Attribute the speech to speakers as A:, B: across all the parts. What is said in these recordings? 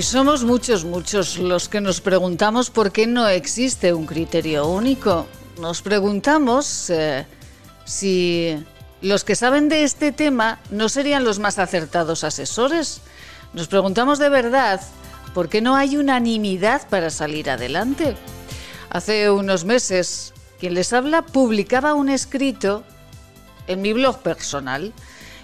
A: Y somos muchos, muchos los que nos preguntamos por qué no existe un criterio único. Nos preguntamos eh, si los que saben de este tema no serían los más acertados asesores. Nos preguntamos de verdad por qué no hay unanimidad para salir adelante. Hace unos meses, quien les habla publicaba un escrito en mi blog personal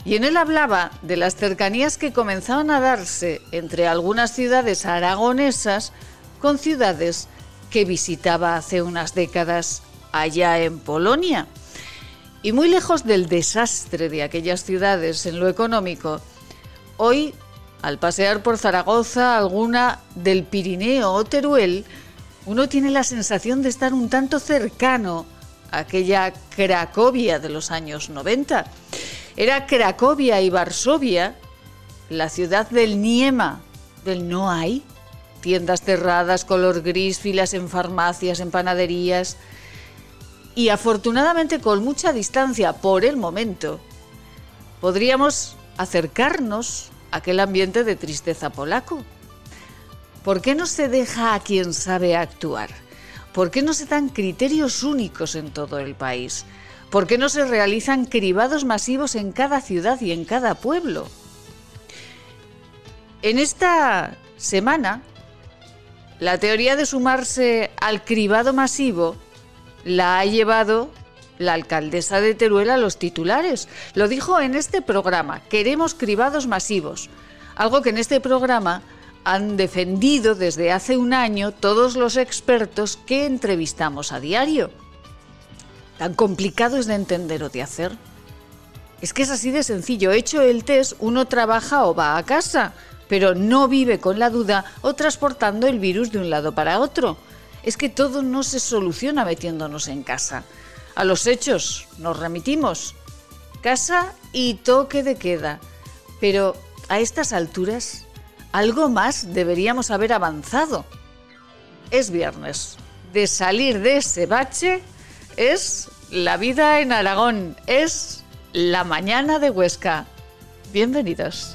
A: y en él hablaba de las cercanías que comenzaban a darse entre algunas ciudades aragonesas con ciudades que visitaba hace unas décadas allá en Polonia. Y muy lejos del desastre de aquellas ciudades en lo económico, hoy, al pasear por Zaragoza, alguna del Pirineo o Teruel, uno tiene la sensación de estar un tanto cercano a aquella Cracovia de los años 90. Era Cracovia y Varsovia, la ciudad del Niema, del no hay. Tiendas cerradas, color gris, filas en farmacias, en panaderías. Y afortunadamente con mucha distancia por el momento, podríamos acercarnos a aquel ambiente de tristeza polaco. ¿Por qué no se deja a quien sabe actuar? ¿Por qué no se dan criterios únicos en todo el país? ¿Por qué no se realizan cribados masivos en cada ciudad y en cada pueblo? En esta semana, la teoría de sumarse al cribado masivo la ha llevado la alcaldesa de Teruel a los titulares. Lo dijo en este programa, queremos cribados masivos, algo que en este programa han defendido desde hace un año todos los expertos que entrevistamos a diario tan complicado es de entender o de hacer. Es que es así de sencillo. Hecho el test, uno trabaja o va a casa, pero no vive con la duda o transportando el virus de un lado para otro. Es que todo no se soluciona metiéndonos en casa. A los hechos nos remitimos. Casa y toque de queda. Pero a estas alturas, algo más deberíamos haber avanzado. Es viernes. De salir de ese bache es La vida en Aragón, es La mañana de Huesca. Bienvenidos.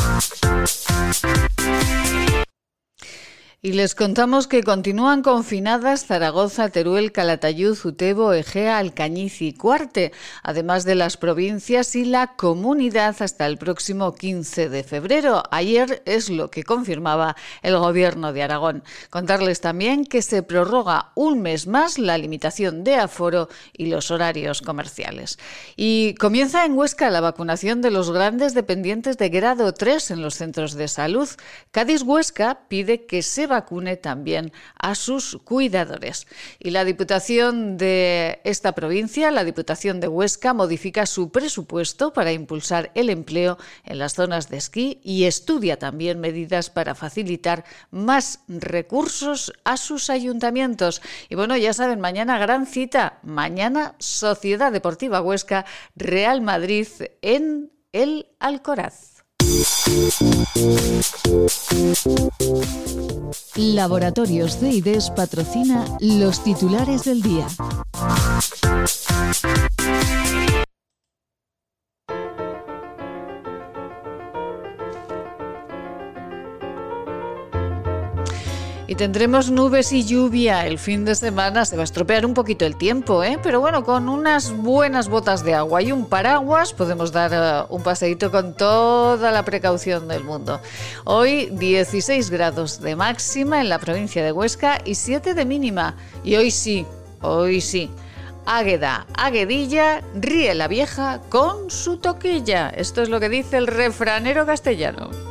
A: Y les contamos que continúan confinadas Zaragoza, Teruel, Calatayud, Utebo, Egea, Alcañiz y Cuarte, además de las provincias y la comunidad hasta el próximo 15 de febrero. Ayer es lo que confirmaba el gobierno de Aragón. Contarles también que se prorroga un mes más la limitación de aforo y los horarios comerciales. Y comienza en Huesca la vacunación de los grandes dependientes de grado 3 en los centros de salud. Cádiz Huesca pide que se vacune también a sus cuidadores. Y la Diputación de esta provincia, la Diputación de Huesca, modifica su presupuesto para impulsar el empleo en las zonas de esquí y estudia también medidas para facilitar más recursos a sus ayuntamientos. Y bueno, ya saben, mañana gran cita, mañana Sociedad Deportiva Huesca, Real Madrid en el Alcoraz.
B: Laboratorios CIDES patrocina los titulares del día.
A: Y tendremos nubes y lluvia. El fin de semana se va a estropear un poquito el tiempo, ¿eh? Pero bueno, con unas buenas botas de agua y un paraguas podemos dar eh, un paseíto con toda la precaución del mundo. Hoy 16 grados de máxima en la provincia de Huesca y 7 de mínima. Y hoy sí, hoy sí. Águeda, Águedilla, ríe la vieja con su toquilla. Esto es lo que dice el refranero castellano.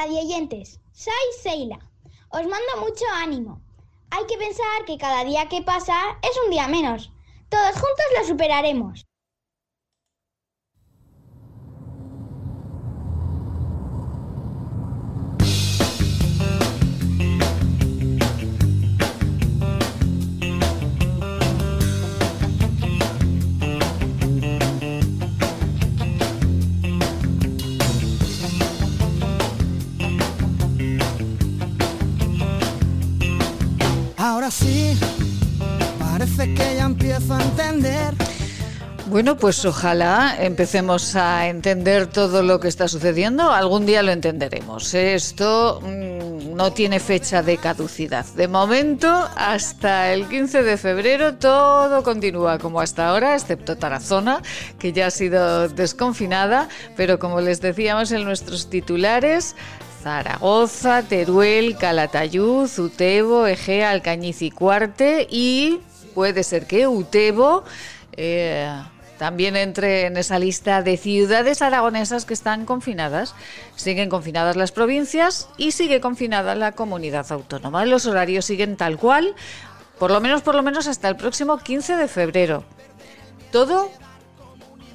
C: Radioyentes, soy Seila. Os mando mucho ánimo. Hay que pensar que cada día que pasa es un día menos. Todos juntos lo superaremos.
D: Ahora sí, parece que ya empiezo a entender.
A: Bueno, pues ojalá empecemos a entender todo lo que está sucediendo. Algún día lo entenderemos. Esto mm, no tiene fecha de caducidad. De momento, hasta el 15 de febrero, todo continúa como hasta ahora, excepto Tarazona, que ya ha sido desconfinada. Pero como les decíamos en nuestros titulares, Zaragoza, Teruel, Calatayud, Utebo, Egea, Alcañiz y Cuarte y puede ser que Utebo eh, también entre en esa lista de ciudades aragonesas que están confinadas. Siguen confinadas las provincias y sigue confinada la comunidad autónoma. Los horarios siguen tal cual, por lo menos por lo menos hasta el próximo 15 de febrero. Todo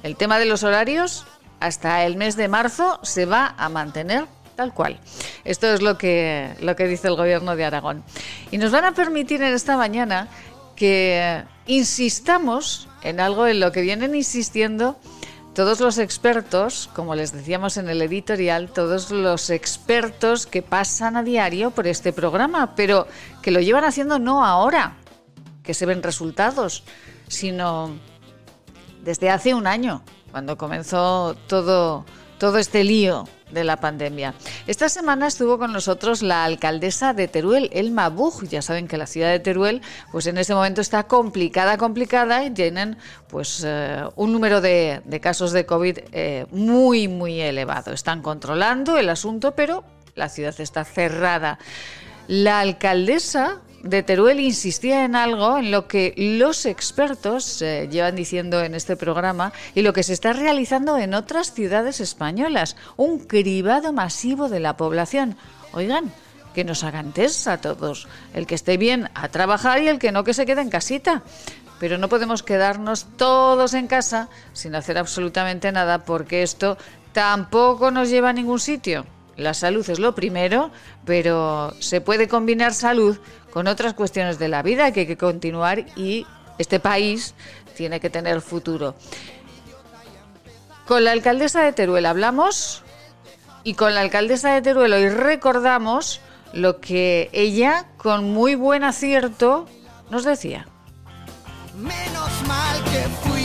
A: el tema de los horarios hasta el mes de marzo se va a mantener Tal cual. Esto es lo que, lo que dice el gobierno de Aragón. Y nos van a permitir en esta mañana que insistamos en algo en lo que vienen insistiendo todos los expertos, como les decíamos en el editorial, todos los expertos que pasan a diario por este programa, pero que lo llevan haciendo no ahora, que se ven resultados, sino desde hace un año, cuando comenzó todo, todo este lío de la pandemia. Esta semana estuvo con nosotros la alcaldesa de Teruel, Elma Buch. Ya saben que la ciudad de Teruel, pues en este momento está complicada, complicada y tienen pues eh, un número de, casos de COVID eh, muy, muy elevado. Están controlando el asunto, pero la ciudad está cerrada. La alcaldesa de Teruel insistía en algo en lo que los expertos eh, llevan diciendo en este programa y lo que se está realizando en otras ciudades españolas, un cribado masivo de la población. Oigan, que nos hagan test a todos, el que esté bien a trabajar y el que no que se quede en casita. Pero no podemos quedarnos todos en casa sin hacer absolutamente nada porque esto tampoco nos lleva a ningún sitio. La salud es lo primero, pero se puede combinar salud con otras cuestiones de la vida que hay que continuar y este país tiene que tener futuro. Con la alcaldesa de Teruel hablamos y con la alcaldesa de Teruel hoy recordamos lo que ella, con muy buen acierto, nos decía.
D: Menos mal que fui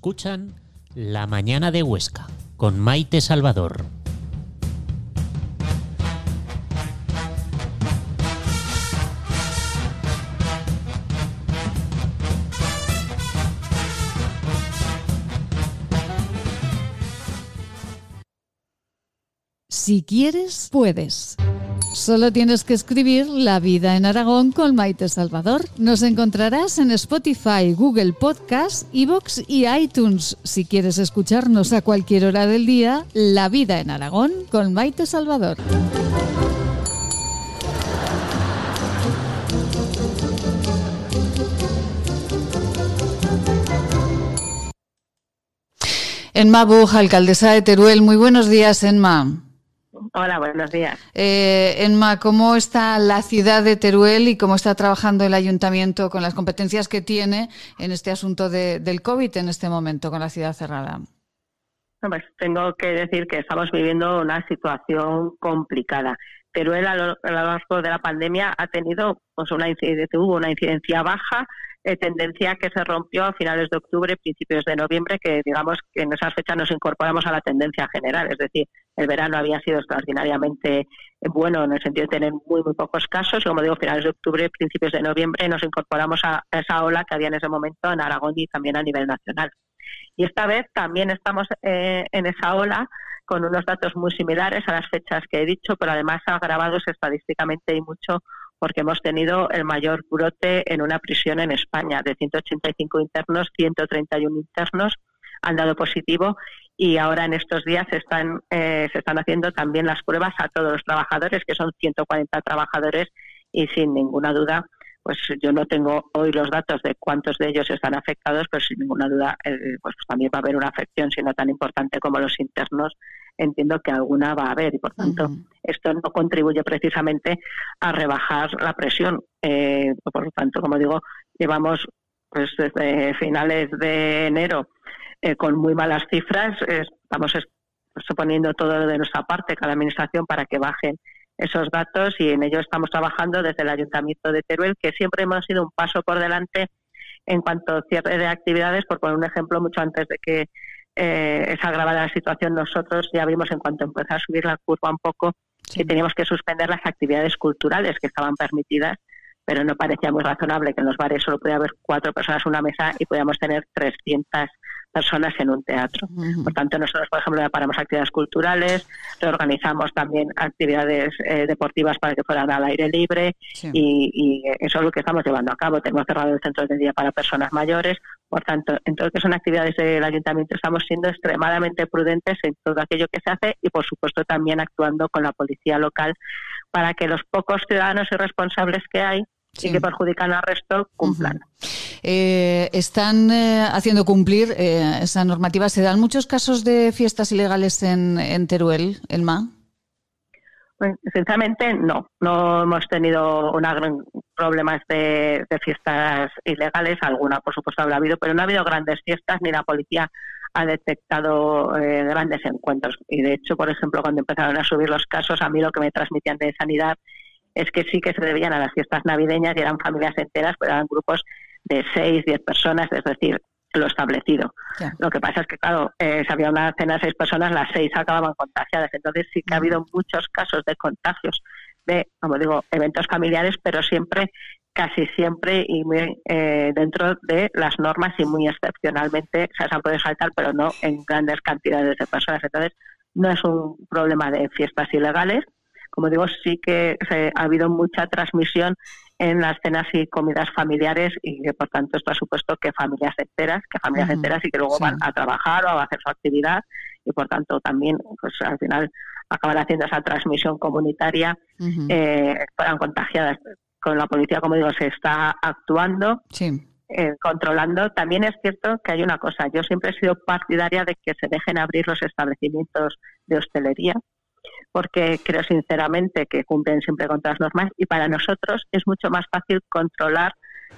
E: Escuchan La Mañana de Huesca con Maite Salvador.
B: Si quieres, puedes. Solo tienes que escribir La vida en Aragón con Maite Salvador. Nos encontrarás en Spotify, Google Podcast, Evox y iTunes. Si quieres escucharnos a cualquier hora del día, La vida en Aragón con Maite Salvador.
A: Enma Buj, alcaldesa de Teruel. Muy buenos días, Enma.
F: Hola, buenos días.
A: Eh, Enma, ¿cómo está la ciudad de Teruel y cómo está trabajando el ayuntamiento con las competencias que tiene en este asunto de, del COVID en este momento con la ciudad cerrada?
F: Pues tengo que decir que estamos viviendo una situación complicada. Teruel a lo, largo de la pandemia ha tenido pues una tuvo una incidencia baja eh, tendencia que se rompió a finales de octubre, principios de noviembre, que digamos que en esas fechas nos incorporamos a la tendencia general. Es decir, el verano había sido extraordinariamente bueno en el sentido de tener muy, muy pocos casos. Y como digo, finales de octubre, principios de noviembre, nos incorporamos a esa ola que había en ese momento en Aragón y también a nivel nacional. Y esta vez también estamos eh, en esa ola con unos datos muy similares a las fechas que he dicho, pero además agravados estadísticamente y mucho porque hemos tenido el mayor brote en una prisión en España. De 185 internos, 131 internos han dado positivo y ahora en estos días se están, eh, se están haciendo también las pruebas a todos los trabajadores, que son 140 trabajadores y sin ninguna duda, pues yo no tengo hoy los datos de cuántos de ellos están afectados, pero sin ninguna duda eh, pues también va a haber una afección, si no tan importante como los internos, entiendo que alguna va a haber y por tanto esto no contribuye precisamente a rebajar la presión. Eh, por lo tanto, como digo, llevamos pues desde finales de enero eh, con muy malas cifras. estamos suponiendo todo de nuestra parte, cada administración, para que bajen esos datos y en ello estamos trabajando desde el Ayuntamiento de Teruel, que siempre hemos sido un paso por delante en cuanto a cierre de actividades, por poner un ejemplo, mucho antes de que eh, es agravada la situación, nosotros ya vimos en cuanto empezó a subir la curva un poco que teníamos que suspender las actividades culturales que estaban permitidas, pero no parecía muy razonable que en los bares solo podía haber cuatro personas en una mesa y podíamos tener 300 personas en un teatro. Por tanto, nosotros, por ejemplo, paramos actividades culturales, reorganizamos también actividades eh, deportivas para que fueran al aire libre y, eso es lo que estamos llevando a cabo. Tenemos cerrado el centro de día para personas mayores. Por tanto, en todo lo que son actividades del ayuntamiento estamos siendo extremadamente prudentes en todo aquello que se hace y, por supuesto, también actuando con la policía local para que los pocos ciudadanos y responsables que hay y que perjudican al resto cumplan.
A: Eh, están eh, haciendo cumplir eh, esa normativa. ¿Se dan muchos casos de fiestas ilegales en, Teruel, Elma?
F: Pues, sinceramente, no. No hemos tenido una gran problemas de, fiestas ilegales. Alguna, por supuesto, habrá habido, pero no ha habido grandes fiestas ni la policía ha detectado grandes encuentros. Y de hecho, por ejemplo, cuando empezaron a subir los casos, a mí lo que me transmitían de sanidad es que sí que se debían a las fiestas navideñas y eran familias enteras, pero eran grupos de seis, diez personas, es decir, lo establecido. Lo que pasa es que, claro, eh, si había una cena de seis personas, las seis acababan contagiadas. Entonces sí que ha habido muchos casos de contagios de, como digo, eventos familiares, pero siempre, casi siempre, y muy eh, dentro de las normas y muy excepcionalmente, se han podido saltar, pero no en grandes cantidades de personas. Entonces, no es un problema de fiestas ilegales. Como digo, sí que ha habido mucha transmisión en las cenas y comidas familiares y que por tanto esto ha supuesto que familias enteras, que familias enteras y que luego van a trabajar o a hacer su actividad y por tanto también pues al final acaban haciendo esa transmisión comunitaria, eh, fueran contagiadas. Con la policía, como digo, se está actuando. Eh, controlando. También es cierto que hay una cosa, yo siempre he sido partidaria de que se dejen abrir los establecimientos de hostelería, porque creo sinceramente que cumplen siempre con todas las normas y para nosotros es mucho más fácil controlar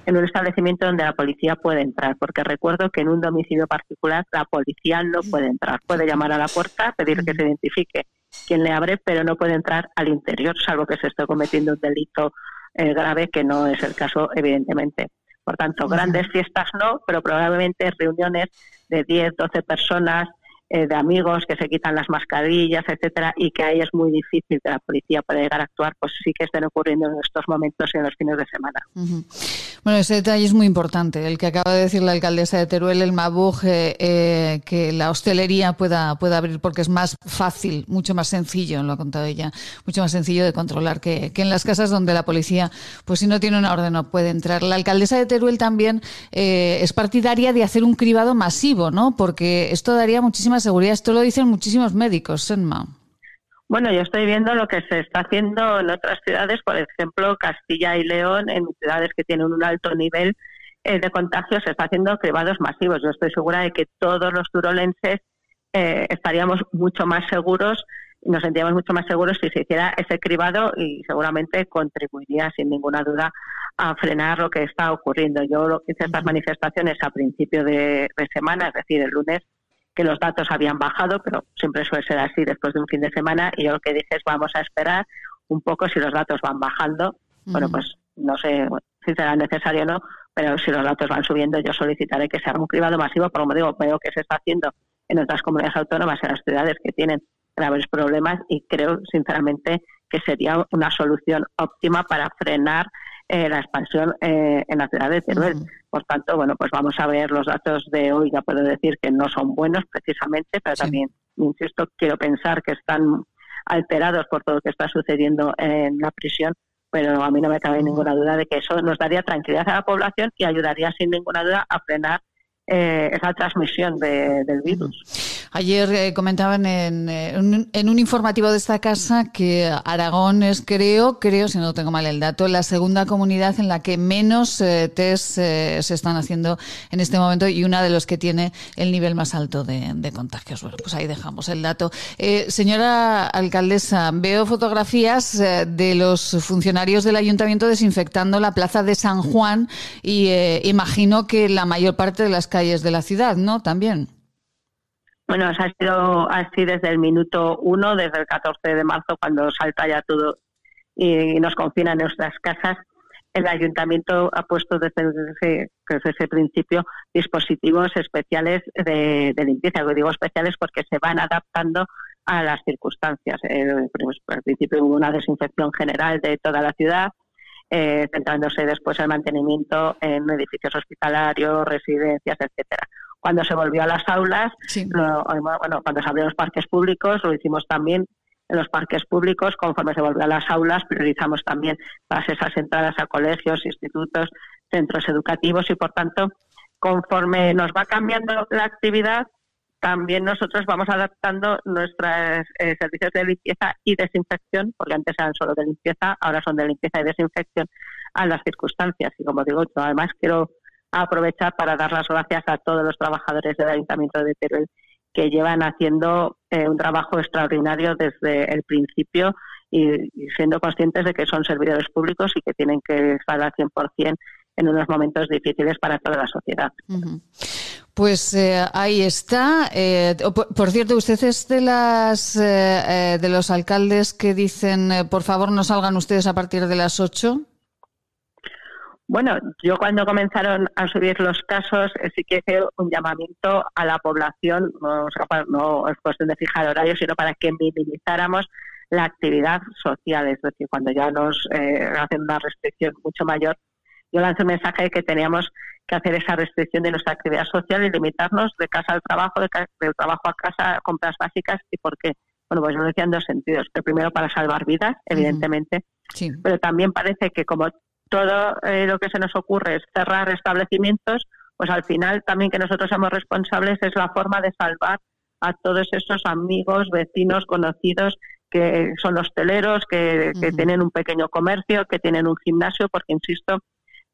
F: en un establecimiento donde la policía puede entrar, porque recuerdo que en un domicilio particular la policía no puede entrar, puede llamar a la puerta, pedir que se identifique quién le abre, pero no puede entrar al interior, salvo que se esté cometiendo un delito eh, grave, que no es el caso, evidentemente. Por tanto, grandes fiestas no, pero probablemente reuniones de 10, 12 personas eh, de amigos que se quitan las mascarillas, etcétera, y que ahí es muy difícil que la policía pueda llegar a actuar, pues sí que estén ocurriendo en estos momentos y en los fines de semana.
A: Bueno, ese detalle es muy importante, el que acaba de decir la alcaldesa de Teruel, el Mabuj, eh, eh, que la hostelería pueda, pueda abrir porque es más fácil, mucho más sencillo, lo ha contado ella, mucho más sencillo de controlar que, que en las casas donde la policía, pues si no tiene una orden no puede entrar. La alcaldesa de Teruel también es partidaria de hacer un cribado masivo, ¿no? Porque esto daría muchísimas seguridad. Esto lo dicen muchísimos médicos, Senma.
F: Bueno, yo estoy viendo lo que se está haciendo en otras ciudades, por ejemplo, Castilla y León, en ciudades que tienen un alto nivel eh, de contagio, se está haciendo cribados masivos. Yo estoy segura de que todos los turolenses eh, estaríamos mucho más seguros nos sentiríamos mucho más seguros si se hiciera ese cribado y seguramente contribuiría sin ninguna duda a frenar lo que está ocurriendo. Yo lo que hice estas manifestaciones a principio de semana, es decir, el lunes, que los datos habían bajado, pero siempre suele ser así después de un fin de semana. Y yo lo que dije es vamos a esperar un poco si los datos van bajando. Bueno, pues no sé si será necesario o no, pero si los datos van subiendo, yo solicitaré que se haga un cribado masivo, pero como digo, veo que se está haciendo en otras comunidades autónomas, en las ciudades que tienen graves problemas y creo sinceramente que sería una solución óptima para frenar eh, la expansión eh, en la ciudad de Teruel. Por tanto, bueno, pues vamos a ver los datos de hoy. Ya puedo decir que no son buenos precisamente, pero también, insisto, quiero pensar que están alterados por todo lo que está sucediendo en la prisión, pero a mí no me cabe ninguna duda de que eso nos daría tranquilidad a la población y ayudaría sin ninguna duda a frenar eh, transmisión del virus.
A: Ayer eh, comentaban eh, en, en, un informativo de esta casa que Aragón es, creo, creo, si no tengo mal el dato, la segunda comunidad en la que menos eh, test se están haciendo en este momento y una de los que tiene el nivel más alto de, de contagios. Bueno, pues ahí dejamos el dato. señora alcaldesa, veo fotografías de los funcionarios del ayuntamiento desinfectando la plaza de San Juan y imagino que la mayor parte de las calles de la ciudad, ¿no? También.
F: Bueno, ha sido así desde el minuto uno, desde el 14 de marzo, cuando salta ya todo y nos confina en nuestras casas. El ayuntamiento ha puesto desde ese, principio dispositivos especiales de, limpieza. digo especiales porque se van adaptando a las circunstancias. Eh, pues, al principio hubo una desinfección general de toda la ciudad, eh, centrándose después en el mantenimiento en edificios hospitalarios, residencias, etcétera. Cuando se volvió a las aulas, bueno, cuando se abrieron los parques públicos, lo hicimos también en los parques públicos, conforme se volvió a las aulas, priorizamos también todas esas entradas a colegios, institutos, centros educativos y, por tanto, conforme nos va cambiando la actividad, también nosotros vamos adaptando nuestros eh, servicios de limpieza y desinfección, porque antes eran solo de limpieza, ahora son de limpieza y desinfección, a las circunstancias. Y como digo, yo además quiero aprovechar para dar las gracias a todos los trabajadores del Ayuntamiento de Teruel que llevan haciendo eh, un trabajo extraordinario desde el principio y, siendo conscientes de que son servidores públicos y que tienen que estar al 100% en unos momentos difíciles para toda la sociedad.
A: Pues eh, ahí está. Eh, por, cierto, usted es de las de los alcaldes que dicen, por favor, no salgan ustedes a partir de las 8.
F: Bueno, yo cuando comenzaron a subir los casos eh, sí que hice un llamamiento a la población, no, es cuestión de fijar horarios, sino para que minimizáramos la actividad social, es decir, cuando ya nos eh, hacen una restricción mucho mayor, yo lancé un mensaje de que teníamos que hacer esa restricción de nuestra actividad social y limitarnos de casa al trabajo, de del trabajo a casa, compras básicas. ¿Y por qué? Bueno, pues yo lo decía en dos sentidos. Que primero para salvar vidas, evidentemente, pero también parece que como todo eh, lo que se nos ocurre es cerrar establecimientos, pues al final también que nosotros somos responsables es la forma de salvar a todos esos amigos, vecinos, conocidos que son hosteleros, que, que tienen un pequeño comercio, que tienen un gimnasio, porque insisto,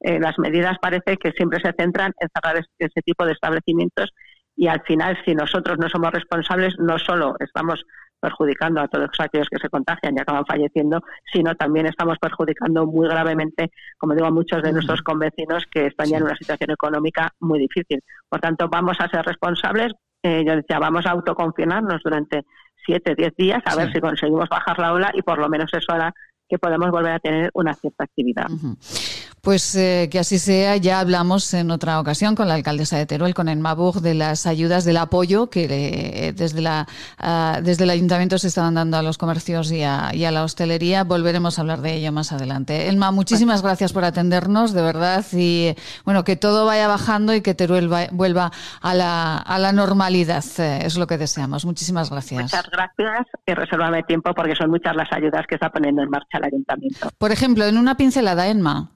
F: eh, las medidas parece que siempre se centran en cerrar ese tipo de establecimientos y al final si nosotros no somos responsables no solo estamos perjudicando a todos aquellos que se contagian y acaban falleciendo, sino también estamos perjudicando muy gravemente, como digo, a muchos de nuestros convecinos que están ya en una situación económica muy difícil. Por tanto, vamos a ser responsables. Eh, yo decía, vamos a autoconfinarnos durante siete, diez días a ver si conseguimos bajar la ola y por lo menos eso hará que podamos volver a tener una cierta actividad.
A: Pues eh, que así sea. Ya hablamos en otra ocasión con la alcaldesa de Teruel, con el Mabug, de las ayudas, del apoyo que eh, desde, la, ah, desde el ayuntamiento se estaban dando a los comercios y a, y a, la hostelería. Volveremos a hablar de ello más adelante. Elma, muchísimas gracias por atendernos, de verdad. Y bueno, que todo vaya bajando y que Teruel vuelva a la, a la normalidad. Eh, es lo que deseamos. Muchísimas gracias.
F: Muchas gracias y resérvame tiempo porque son muchas las ayudas que está poniendo en marcha el ayuntamiento.
A: Por ejemplo, en una pincelada, Elma.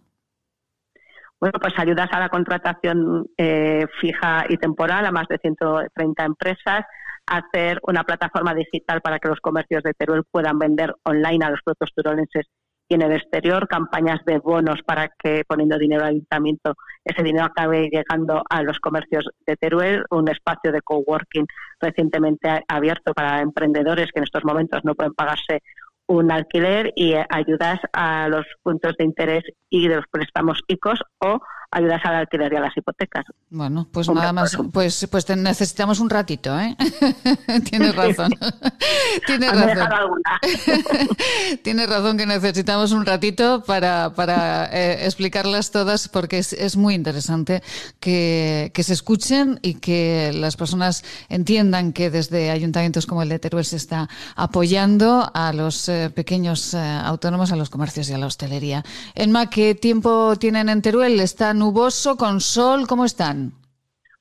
F: Bueno, pues ayudas a la contratación eh, fija y temporal a más de 130 empresas, hacer una plataforma digital para que los comercios de Teruel puedan vender online a los productos turolenses y en el exterior, campañas de bonos para que poniendo dinero al ayuntamiento ese dinero acabe llegando a los comercios de Teruel, un espacio de coworking recientemente abierto para emprendedores que en estos momentos no pueden pagarse un alquiler y ayudas a los puntos de interés y de los préstamos ICOs o ayudas al alquiler y a las hipotecas.
A: Bueno, pues nada más, pues, pues necesitamos un ratito, ¿eh? Tienes razón. Tienes razón. Tienes razón que necesitamos un ratito para, para eh, explicarlas todas porque es, es muy interesante que, que, se escuchen y que las personas entiendan que desde ayuntamientos como el de Teruel se está apoyando a los eh, pequeños eh, autónomos, a los comercios y a la hostelería. Enma, ¿qué tiempo tienen en Teruel? ¿Están nuboso, con sol? ¿Cómo están?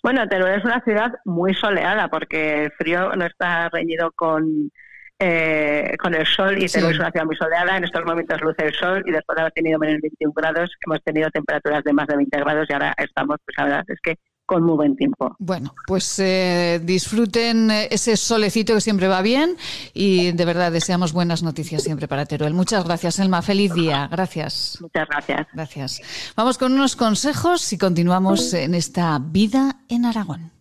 F: Bueno, Teruel es una ciudad muy soleada porque el frío no está reñido con, eh, con el sol y Teruel es una ciudad muy soleada. En estos momentos luce el sol y después de haber tenido menos 21 grados hemos tenido temperaturas de más de 20 grados y ahora estamos, pues la verdad es que con muy buen tiempo.
A: Bueno, pues eh, disfruten eh, ese solecito que siempre va bien y de verdad deseamos buenas noticias siempre para Teruel. Muchas gracias, Elma. Feliz día. Gracias.
F: Muchas gracias.
A: Gracias. Vamos con unos consejos y continuamos en esta vida en Aragón.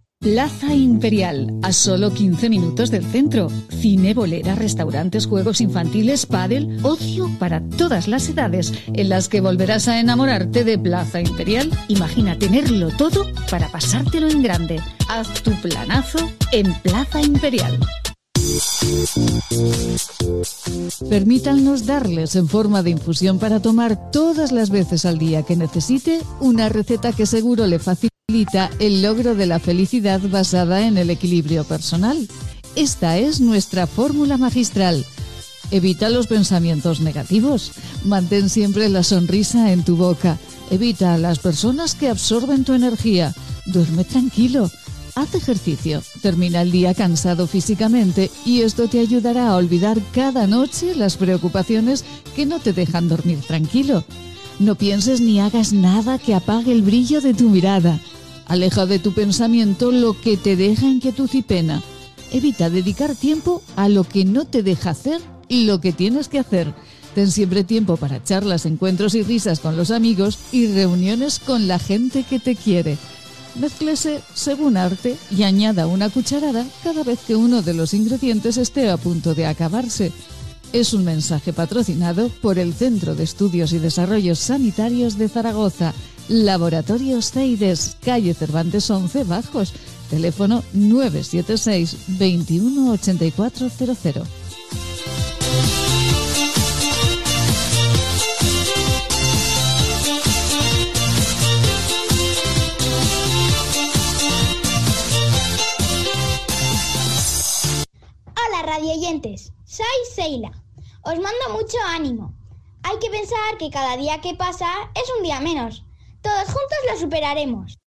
B: Plaza Imperial, a solo 15 minutos del centro. Cine, bolera, restaurantes, juegos infantiles, pádel, ocio para todas las edades, en las que volverás a enamorarte de Plaza Imperial. Imagina tenerlo todo para pasártelo en grande. Haz tu planazo en Plaza Imperial. Permítanos darles en forma de infusión para tomar todas las veces al día que necesite una receta que seguro le facilite el logro de la felicidad basada en el equilibrio personal. Esta es nuestra fórmula magistral. Evita los pensamientos negativos. Mantén siempre la sonrisa en tu boca. Evita a las personas que absorben tu energía. Duerme tranquilo. Haz ejercicio. Termina el día cansado físicamente y esto te ayudará a olvidar cada noche las preocupaciones que no te dejan dormir tranquilo. No pienses ni hagas nada que apague el brillo de tu mirada. Aleja de tu pensamiento lo que te deja inquietud y pena. Evita dedicar tiempo a lo que no te deja hacer lo que tienes que hacer. Ten siempre tiempo para charlas, encuentros y risas con los amigos y reuniones con la gente que te quiere. Mezclese según arte y añada una cucharada cada vez que uno de los ingredientes esté a punto de acabarse. Es un mensaje patrocinado por el Centro de Estudios y Desarrollos Sanitarios de Zaragoza Laboratorios Ceides, calle Cervantes 11 Bajos, teléfono 976 218400.
C: Hola radioyentes, soy Seila. Os mando mucho ánimo. Hay que pensar que cada día que pasa es un día menos todos juntos lo superaremos.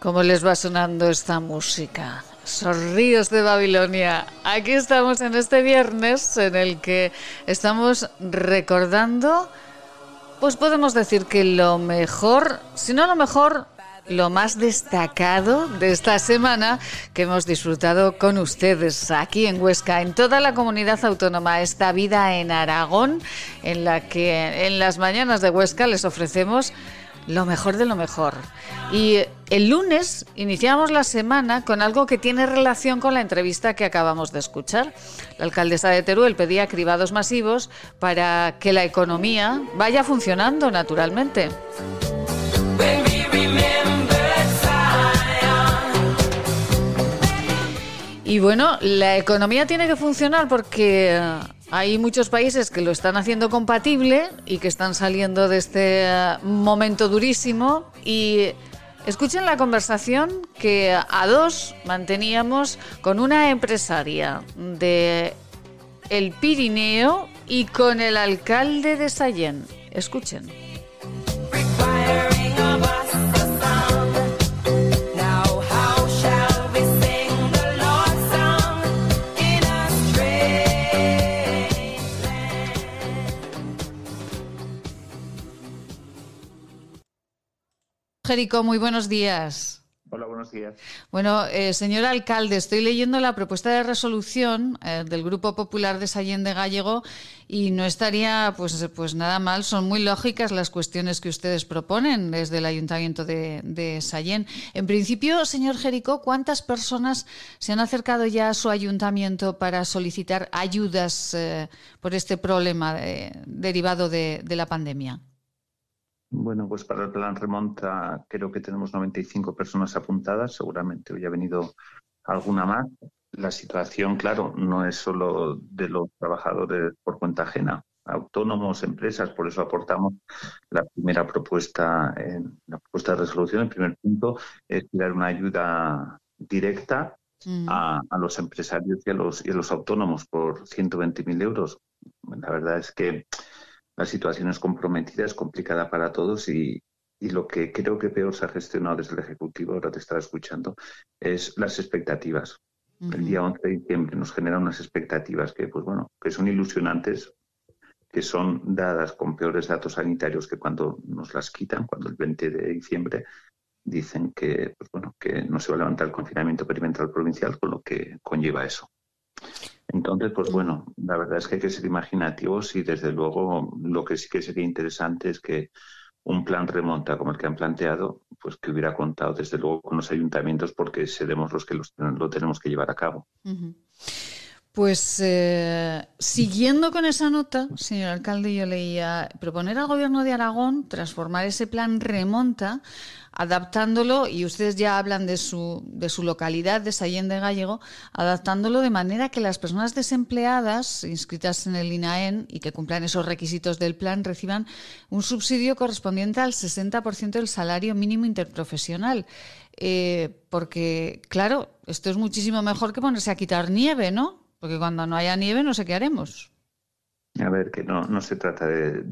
A: ¿Cómo les va sonando esta música? Sorríos de Babilonia. Aquí estamos en este viernes en el que estamos recordando, pues podemos decir que lo mejor, si no lo mejor, lo más destacado de esta semana que hemos disfrutado con ustedes aquí en Huesca, en toda la comunidad autónoma, esta vida en Aragón, en la que en las mañanas de Huesca les ofrecemos lo mejor de lo mejor. Y el lunes iniciamos la semana con algo que tiene relación con la entrevista que acabamos de escuchar. La alcaldesa de Teruel pedía cribados masivos para que la economía vaya funcionando naturalmente. Y bueno, la economía tiene que funcionar porque hay muchos países que lo están haciendo compatible y que están saliendo de este eh, momento durísimo y escuchen la conversación que a dos manteníamos con una empresaria de el Pirineo y con el alcalde de Sallén. Escuchen. Jerico, muy buenos días.
G: Hola, buenos días.
A: Bueno, eh, señor alcalde, estoy leyendo la propuesta de resolución eh, del Grupo Popular de Sallén de Gallego y no estaría pues, pues nada mal. Son muy lógicas las cuestiones que ustedes proponen desde el Ayuntamiento de, de Sallén. En principio, señor Jerico, ¿cuántas personas se han acercado ya a su ayuntamiento para solicitar ayudas eh, por este problema derivado de la pandemia?
G: Bueno, pues para el plan remonta creo que tenemos 95 personas apuntadas, seguramente hoy ha venido alguna más. La situación, claro, no es solo de los trabajadores por cuenta ajena, autónomos, empresas, por eso aportamos la primera propuesta, la propuesta de resolución, el primer punto es dar una ayuda directa mm. a, los empresarios y a los, y a los autónomos por 120.000 euros. La verdad es que la situación es comprometida, es complicada para todos y, lo que creo que peor se ha gestionado desde el Ejecutivo, ahora te estaba escuchando, es las expectativas. El día 11 de diciembre nos generan unas expectativas que, pues bueno, que son ilusionantes, que son dadas con peores datos sanitarios que cuando nos las quitan, cuando el 20 de diciembre dicen que, pues bueno, que no se va a levantar el confinamiento perimetral provincial, con lo que conlleva eso. Entonces, pues bueno, la verdad es que hay que ser imaginativos y desde luego lo que sí que sería interesante es que un plan remonta como el que han planteado, pues que hubiera contado desde luego con los ayuntamientos porque seremos los que lo tenemos que llevar a cabo.
A: Pues eh, siguiendo con esa nota, señor alcalde, yo leía proponer al gobierno de Aragón transformar ese plan remonta, adaptándolo, y ustedes ya hablan de su, de su localidad, de Sallén de Gallego, adaptándolo de manera que las personas desempleadas inscritas en el INAEN y que cumplan esos requisitos del plan reciban un subsidio correspondiente al 60% del salario mínimo interprofesional. Eh, porque, claro, esto es muchísimo mejor que ponerse a quitar nieve, ¿no? Porque cuando no haya nieve no sé qué haremos.
G: A ver, que no, no se trata de,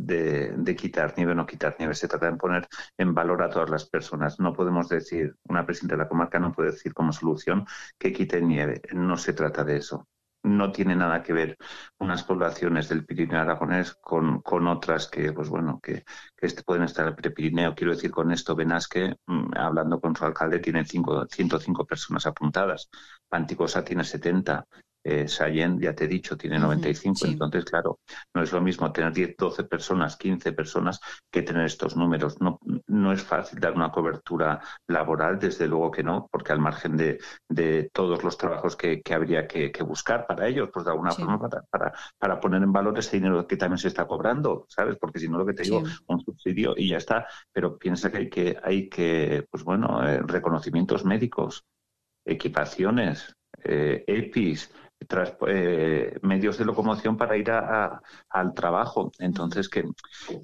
G: de, quitar nieve o no quitar nieve, se trata de poner en valor a todas las personas. No podemos decir, una presidenta de la comarca no puede decir como solución que quite nieve. No se trata de eso. No tiene nada que ver unas poblaciones del Pirineo aragonés con, con otras que, pues bueno, que, que este pueden estar en el Pirineo. Quiero decir con esto, Benasque, mm, hablando con su alcalde, tiene cinco, 105 personas apuntadas. Panticosa tiene 70 eh, Sayen, ya te he dicho, tiene 95. Entonces, claro, no es lo mismo tener 10, 12 personas, 15 personas que tener estos números. No, no es fácil dar una cobertura laboral, desde luego que no, porque al margen de, de todos los trabajos que, que habría que, buscar para ellos, pues de alguna forma para, para, para, poner en valor ese dinero que también se está cobrando, ¿sabes? Porque si no, lo que te digo, un subsidio y ya está. Pero piensa que hay que, hay que pues bueno, eh, reconocimientos médicos, equipaciones, eh, EPIs, tras, eh, medios de locomoción para ir al trabajo. Entonces, que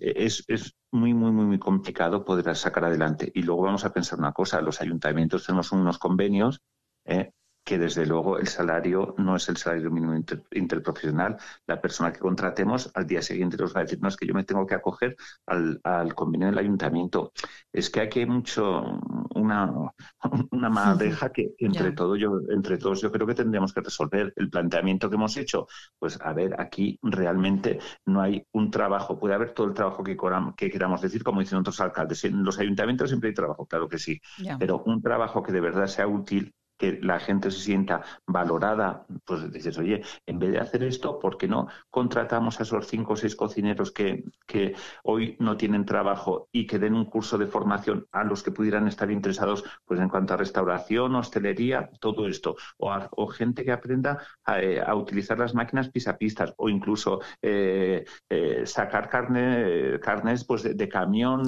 G: es, es muy, muy, muy, muy complicado poder sacar adelante. Y luego vamos a pensar una cosa, los ayuntamientos tenemos unos convenios eh, que desde luego el salario no es el salario mínimo interprofesional. La persona que contratemos al día siguiente nos va a decir, no, es que yo me tengo que acoger al, al convenio del ayuntamiento. Es que aquí hay mucho, una, una madeja que entre, todo yo, entre todos yo creo que tendríamos que resolver. El planteamiento que hemos hecho, pues a ver, aquí realmente no hay un trabajo, puede haber todo el trabajo que, que queramos decir, como dicen otros alcaldes. En los ayuntamientos siempre hay trabajo, claro que sí, pero un trabajo que de verdad sea útil que la gente se sienta valorada, pues dices, oye, en vez de hacer esto, ¿por qué no contratamos a esos cinco o seis cocineros que, que hoy no tienen trabajo y que den un curso de formación a los que pudieran estar interesados pues en cuanto a restauración, hostelería, todo esto? O, gente que aprenda eh, a, utilizar las máquinas pisapistas o incluso eh, eh, sacar carne, carnes pues de, camión,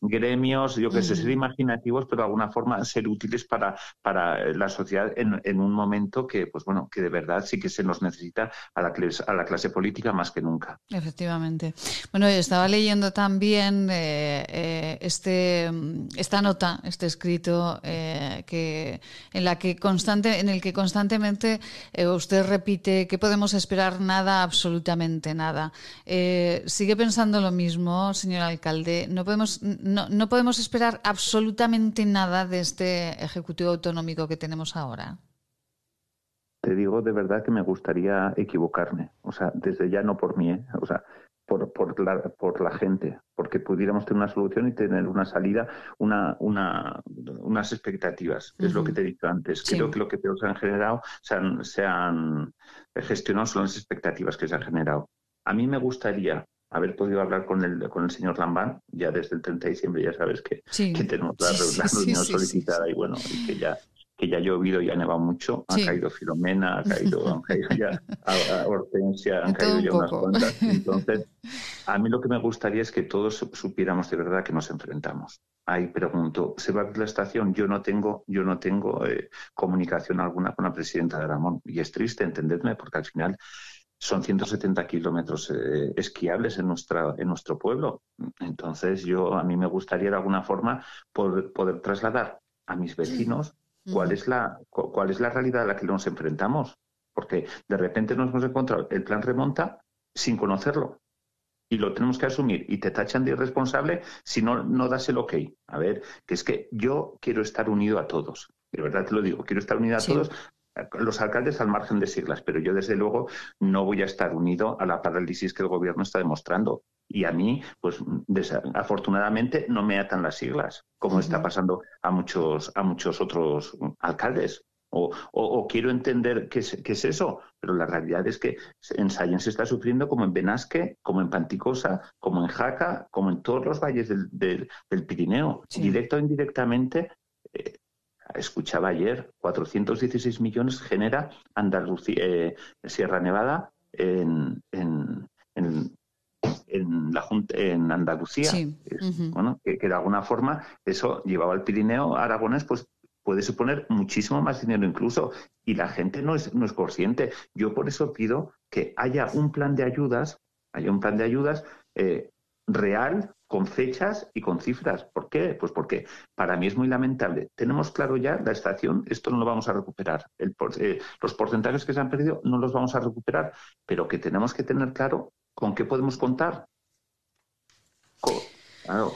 G: gremios, yo que sé, ser imaginativos, pero de alguna forma ser útiles para, para la sociedad en, un momento que, pues bueno, que de verdad sí que se nos necesita a la, clase, a la clase política más que nunca.
A: Efectivamente. Bueno, estaba leyendo también eh, eh, este, esta nota, este escrito, eh, que, en, la que constante, en el que constantemente usted repite que podemos esperar nada, absolutamente nada. ¿Sigue pensando lo mismo, señor alcalde? ¿No podemos, no, no podemos esperar absolutamente nada de este Ejecutivo Autonómico que tenemos ahora?
G: Te digo de verdad que me gustaría equivocarme, o sea, desde ya no por mí, ¿eh? o sea, por, por, la, por la gente, porque pudiéramos tener una solución y tener una salida, una, una, unas expectativas. Es lo que te he dicho antes. Creo que lo que peor se han generado, se han, se han gestionado son las expectativas que se han generado. A mí me gustaría haber podido hablar con el, con el señor Lambán, ya desde el 30 de diciembre ya sabes que, que tenemos la, reunión solicitada y bueno, y que ya que ya ha llovido y ha nevado mucho, ha caído Filomena, ha caído, han caído ya Hortensia, han caído ya unas cuantas. Entonces, a mí lo que me gustaría es que todos supiéramos de verdad que nos enfrentamos. Ahí pregunto, ¿se va a abrir la estación? Yo no tengo, yo no tengo eh, comunicación alguna con la presidenta de Ramón. Y es triste, entendedme, porque al final son 170 kilómetros eh, esquiables en, nuestra, en nuestro pueblo. Entonces, yo a mí me gustaría de alguna forma poder, poder trasladar a mis vecinos cuál es, la, cuál es la realidad a la que nos enfrentamos. Porque de repente nos hemos encontrado el plan remonta sin conocerlo. Y lo tenemos que asumir. Y te tachan de irresponsable si no, no das el ok. A ver, que es que yo quiero estar unido a todos. De verdad te lo digo, quiero estar unido a todos los alcaldes al margen de siglas, pero yo desde luego no voy a estar unido a la parálisis que el gobierno está demostrando. Y a mí, pues afortunadamente no me atan las siglas, como está pasando a muchos, a muchos otros alcaldes. O, quiero entender qué es, qué es, eso, pero la realidad es que en Science se está sufriendo como en Benasque, como en Panticosa, como en Jaca, como en todos los valles del, del, Pirineo. Directo o indirectamente, eh, escuchaba ayer, 416 millones genera Andalucía, eh, Sierra Nevada en, en, en, en, la, en Andalucía. bueno, que, de alguna forma eso llevaba al Pirineo aragonés, pues puede suponer muchísimo más dinero incluso y la gente no es, no es consciente. Yo por eso pido que haya un plan de ayudas, haya un plan de ayudas eh, real con fechas y con cifras. ¿Por qué? Pues porque para mí es muy lamentable. Tenemos claro ya la estación, esto no lo vamos a recuperar. Eh, los porcentajes que se han perdido no los vamos a recuperar, pero que tenemos que tener claro con qué podemos contar.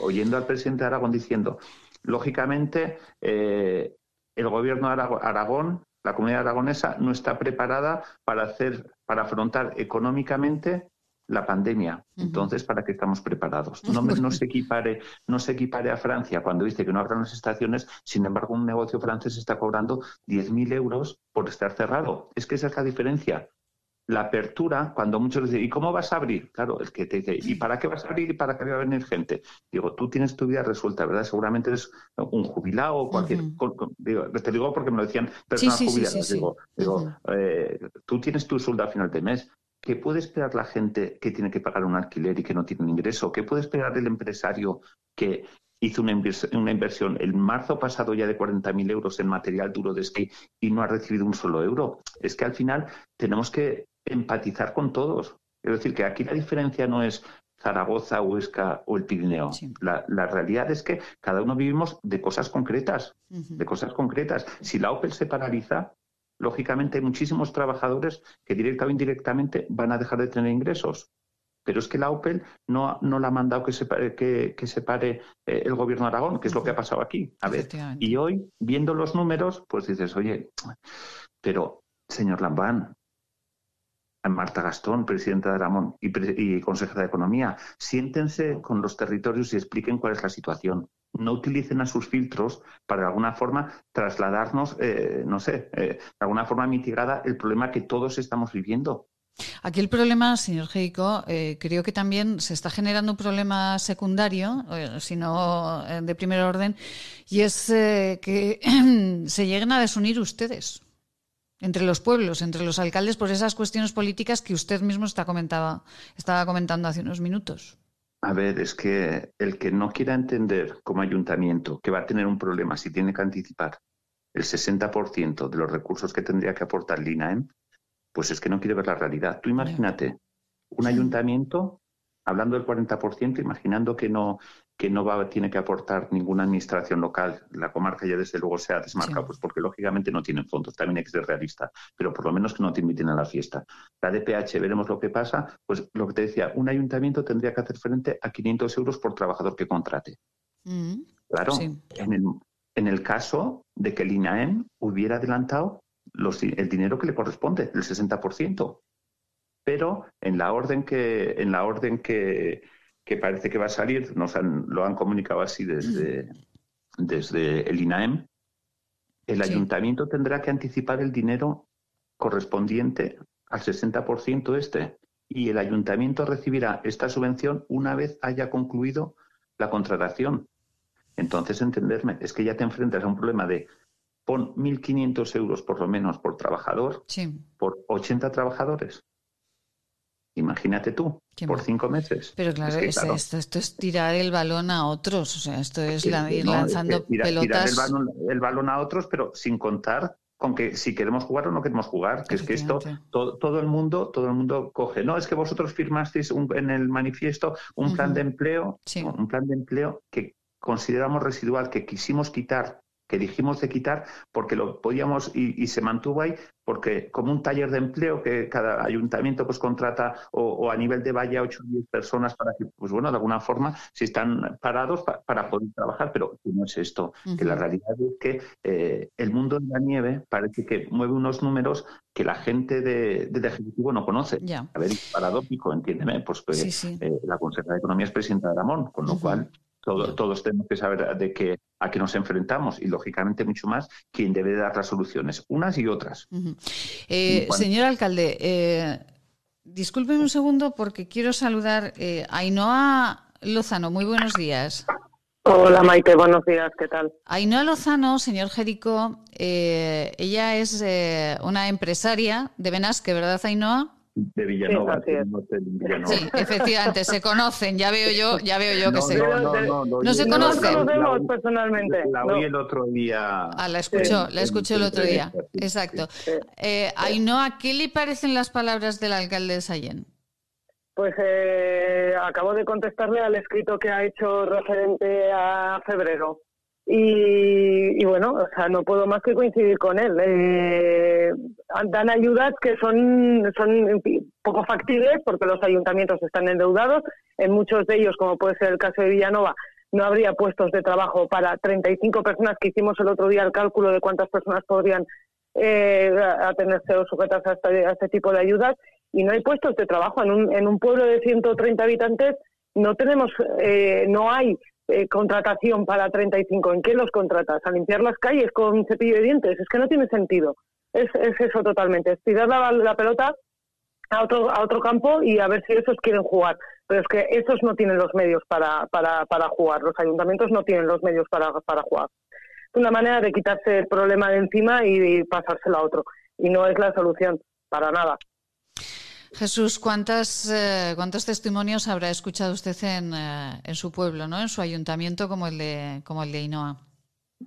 G: oyendo al presidente de Aragón diciendo, lógicamente, eh, el gobierno de Aragón, la comunidad aragonesa, no está preparada para hacer, para afrontar económicamente la pandemia. Entonces, ¿para qué estamos preparados? No, no, se equipare, no se equipare a Francia cuando dice que no habrá las estaciones, sin embargo, un negocio francés está cobrando 10.000 euros por estar cerrado. Es que esa es la diferencia. La apertura, cuando muchos dicen, ¿y cómo vas a abrir? Claro, el que te dice, ¿y para qué vas a abrir y para qué va a venir gente? Digo, tú tienes tu vida resuelta, ¿verdad? Seguramente eres un jubilado o cualquier. te digo porque me lo decían personas jubiladas. digo, digo eh, tú tienes tu sueldo a final de mes. ¿Qué puede esperar la gente que tiene que pagar un alquiler y que no tiene un ingreso? ¿Qué puede esperar el empresario que hizo una, inversión el marzo pasado ya de 40.000 euros en material duro de esquí y no ha recibido un solo euro? Es que al final tenemos que empatizar con todos. Es decir, que aquí la diferencia no es Zaragoza, Huesca o el Pirineo. La, realidad es que cada uno vivimos de cosas concretas, de cosas concretas. Si la Opel se paraliza, lógicamente hay muchísimos trabajadores que directa o indirectamente van a dejar de tener ingresos. pero es que la OPEL no, no la ha mandado que se, que, que se pare eh, el gobierno de Aragón, que es lo que ha pasado aquí. A ver, y hoy, viendo los números, pues dices, oye, pero, señor Lambán, Marta Gastón, presidenta de Aragón y, y consejera de Economía, siéntense con los territorios y expliquen cuál es la situación. No utilicen a sus filtros para de alguna forma trasladarnos, eh, no sé, eh, de alguna forma mitigada el problema que todos estamos viviendo.
A: Aquí el problema, señor Geico, eh, creo que también se está generando un problema secundario, eh, si no eh, de primer orden, y es que se lleguen a desunir ustedes entre los pueblos, entre los alcaldes, por esas cuestiones políticas que usted mismo está comentaba, estaba comentando hace unos minutos.
G: A ver, es que el que no quiera entender como ayuntamiento que va a tener un problema si tiene que anticipar el 60% de los recursos que tendría que aportar el INAEM, pues es que no quiere ver la realidad. Tú imagínate un ayuntamiento hablando del 40%, imaginando que no que no va, tiene que aportar ninguna administración local. La comarca ya desde luego se ha desmarcado, pues porque lógicamente no tienen fondos, también hay que ser realista, pero por lo menos que no te inviten a la fiesta. La DPH, veremos lo que pasa, pues lo que te decía, un ayuntamiento tendría que hacer frente a 500 euros por trabajador que contrate. Mm, claro, en, el, en el caso de que el INAEM hubiera adelantado el dinero que le corresponde, el 60%. Pero en la orden que, en la orden que, parece que va a salir, nos lo han comunicado así desde, desde el INAEM, el ayuntamiento tendrá que anticipar el dinero correspondiente al 60% este y el ayuntamiento recibirá esta subvención una vez haya concluido la contratación. Entonces, entenderme, es que ya te enfrentas a un problema de pon 1.500 euros por lo menos por trabajador, por 80 trabajadores. Imagínate tú, por cinco meses.
A: Pero claro, esto, es tirar el balón a otros, o sea, esto es ir lanzando pelotas.
G: Tirar el balón, a otros, pero sin contar con que si queremos jugar o no queremos jugar, que es que esto todo, el mundo todo el mundo coge. No, es que vosotros firmasteis en el manifiesto un plan de empleo, un plan de empleo que consideramos residual, que quisimos quitar que dijimos de quitar porque lo podíamos y, se mantuvo ahí porque como un taller de empleo que cada ayuntamiento pues contrata o, a nivel de valla 8 o 10 personas para que pues bueno de alguna forma si están parados para poder trabajar. Pero no es esto que la realidad es que eh, el mundo de la nieve parece que mueve unos números que la gente de, del ejecutivo no conoce. A ver paradójico entiéndeme pues que eh, la consejera de economía es presidenta de Ramón con lo cual todos tenemos que saber de qué, a qué nos enfrentamos y, lógicamente, mucho más quién debe dar las soluciones, unas y otras.
A: Eh, señor alcalde, eh, discúlpeme un segundo porque quiero saludar eh, a Ainhoa Lozano. Muy buenos días.
H: Hola Maite, buenos días, ¿qué tal?
A: Ainhoa Lozano, señor Jerico, eh, ella es una empresaria de Benasque, ¿verdad Ainhoa?
G: De Villanova.
A: Sí, efectivamente, se conocen, ya veo yo, ya veo yo que se
H: no, no, no, no se conocen. No conocemos personalmente.
G: La oí el otro día.
A: Ah, la escuchó, la escuchó el otro día. Exacto. Eh, Ainhoa, ¿qué le parecen las palabras del alcalde de Sallén?
H: Pues eh, acabo de contestarle al escrito que ha hecho referente a febrero. Y, bueno, o sea, no puedo más que coincidir con él. Eh, dan ayudas que son, son poco factibles porque los ayuntamientos están endeudados. En muchos de ellos, como puede ser el caso de Villanova, no habría puestos de trabajo para 35 personas que hicimos el otro día el cálculo de cuántas personas podrían eh, atenerse o sujetas a este, este, tipo de ayudas y no hay puestos de trabajo en un, en un pueblo de 130 habitantes no tenemos eh, no hay eh, contratación para 35. ¿En qué los contratas? ¿A limpiar las calles con cepillo de dientes? Es que no tiene sentido. Es, eso totalmente. Es tirar la, pelota a otro, a otro campo y a ver si esos quieren jugar. Pero es que esos no tienen los medios para, para, para jugar. Los ayuntamientos no tienen los medios para, para jugar. Es una manera de quitarse el problema de encima y pasárselo a otro. Y no es la solución, para nada.
A: Jesús, ¿cuántas, eh, ¿cuántos testimonios habrá escuchado usted en, eh, en, su pueblo, ¿no? en su ayuntamiento como el de, como el de Ainhoa?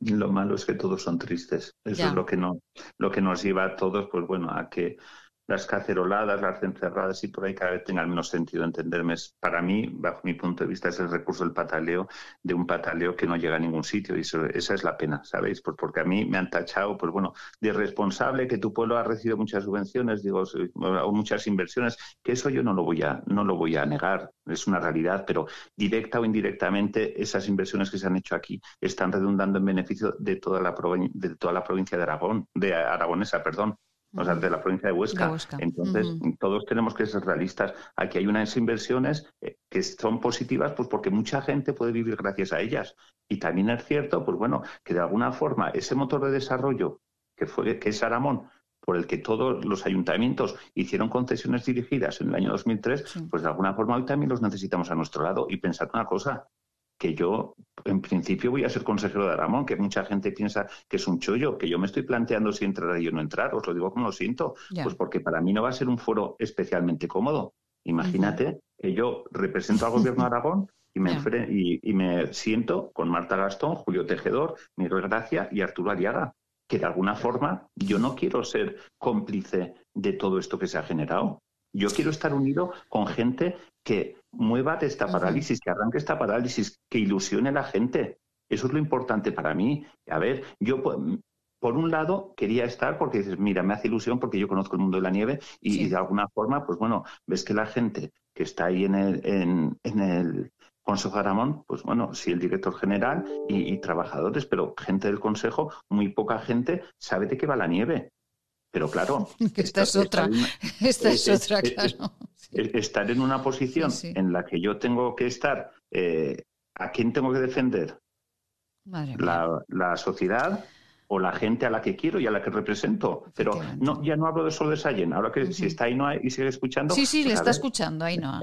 G: Lo malo es que todos son tristes. Eso es lo que, no, lo que nos lleva a todos, pues bueno, a que las caceroladas, las encerradas y por ahí cada vez tenga menos sentido entenderme. Para mí, bajo mi punto de vista, es el recurso del pataleo, de un pataleo que no llega a ningún sitio y esa es la pena, ¿sabéis? Pues porque a mí me han tachado, pues bueno, de responsable que tu pueblo ha recibido muchas subvenciones, digo, o muchas inversiones, que eso yo no lo voy a, no lo voy a negar, es una realidad, pero directa o indirectamente esas inversiones que se han hecho aquí están redundando en beneficio de toda la, de toda la provincia de Aragón, de Aragonesa, perdón o sea, de la provincia de Huesca. Entonces, todos tenemos que ser realistas. Aquí hay unas inversiones eh, que son positivas, pues porque mucha gente puede vivir gracias a ellas. Y también es cierto, pues bueno, que de alguna forma ese motor de desarrollo que fue que es Aramón, por el que todos los ayuntamientos hicieron concesiones dirigidas en el año 2003, pues de alguna forma hoy también los necesitamos a nuestro lado. Y pensar una cosa, que yo en principio voy a ser consejero de Aramón, que mucha gente piensa que es un chollo, que yo me estoy planteando si entrar y o no entrar, os lo digo como lo siento, pues porque para mí no va a ser un foro especialmente cómodo. Imagínate que yo represento al gobierno de Aragón y me, y, me siento con Marta Gastón, Julio Tejedor, Miguel Gracia y Arturo Ariaga, que de alguna forma yo no quiero ser cómplice de todo esto que se ha generado. Yo quiero estar unido con gente que mueva de esta parálisis, que arranque esta parálisis, que ilusione a la gente. Eso es lo importante para mí. A ver, yo por un lado quería estar porque dices, mira, me hace ilusión porque yo conozco el mundo de la nieve y, de alguna forma, pues bueno, ves que la gente que está ahí en el, en, el Consejo de Aramón, pues bueno, sí el director general y, y, trabajadores, pero gente del Consejo, muy poca gente sabe de qué va la nieve. Pero claro.
A: Esta, es otra. Esta es, otra, claro.
G: Estar en una posición en la que yo tengo que estar, eh, ¿a quién tengo que defender? La, la, sociedad o la gente a la que quiero y a la que represento. Pero no, ya no hablo de solo de Sayen. Ahora que si está ahí no y sigue escuchando.
A: Sí, sí, le pues está escuchando ahí no.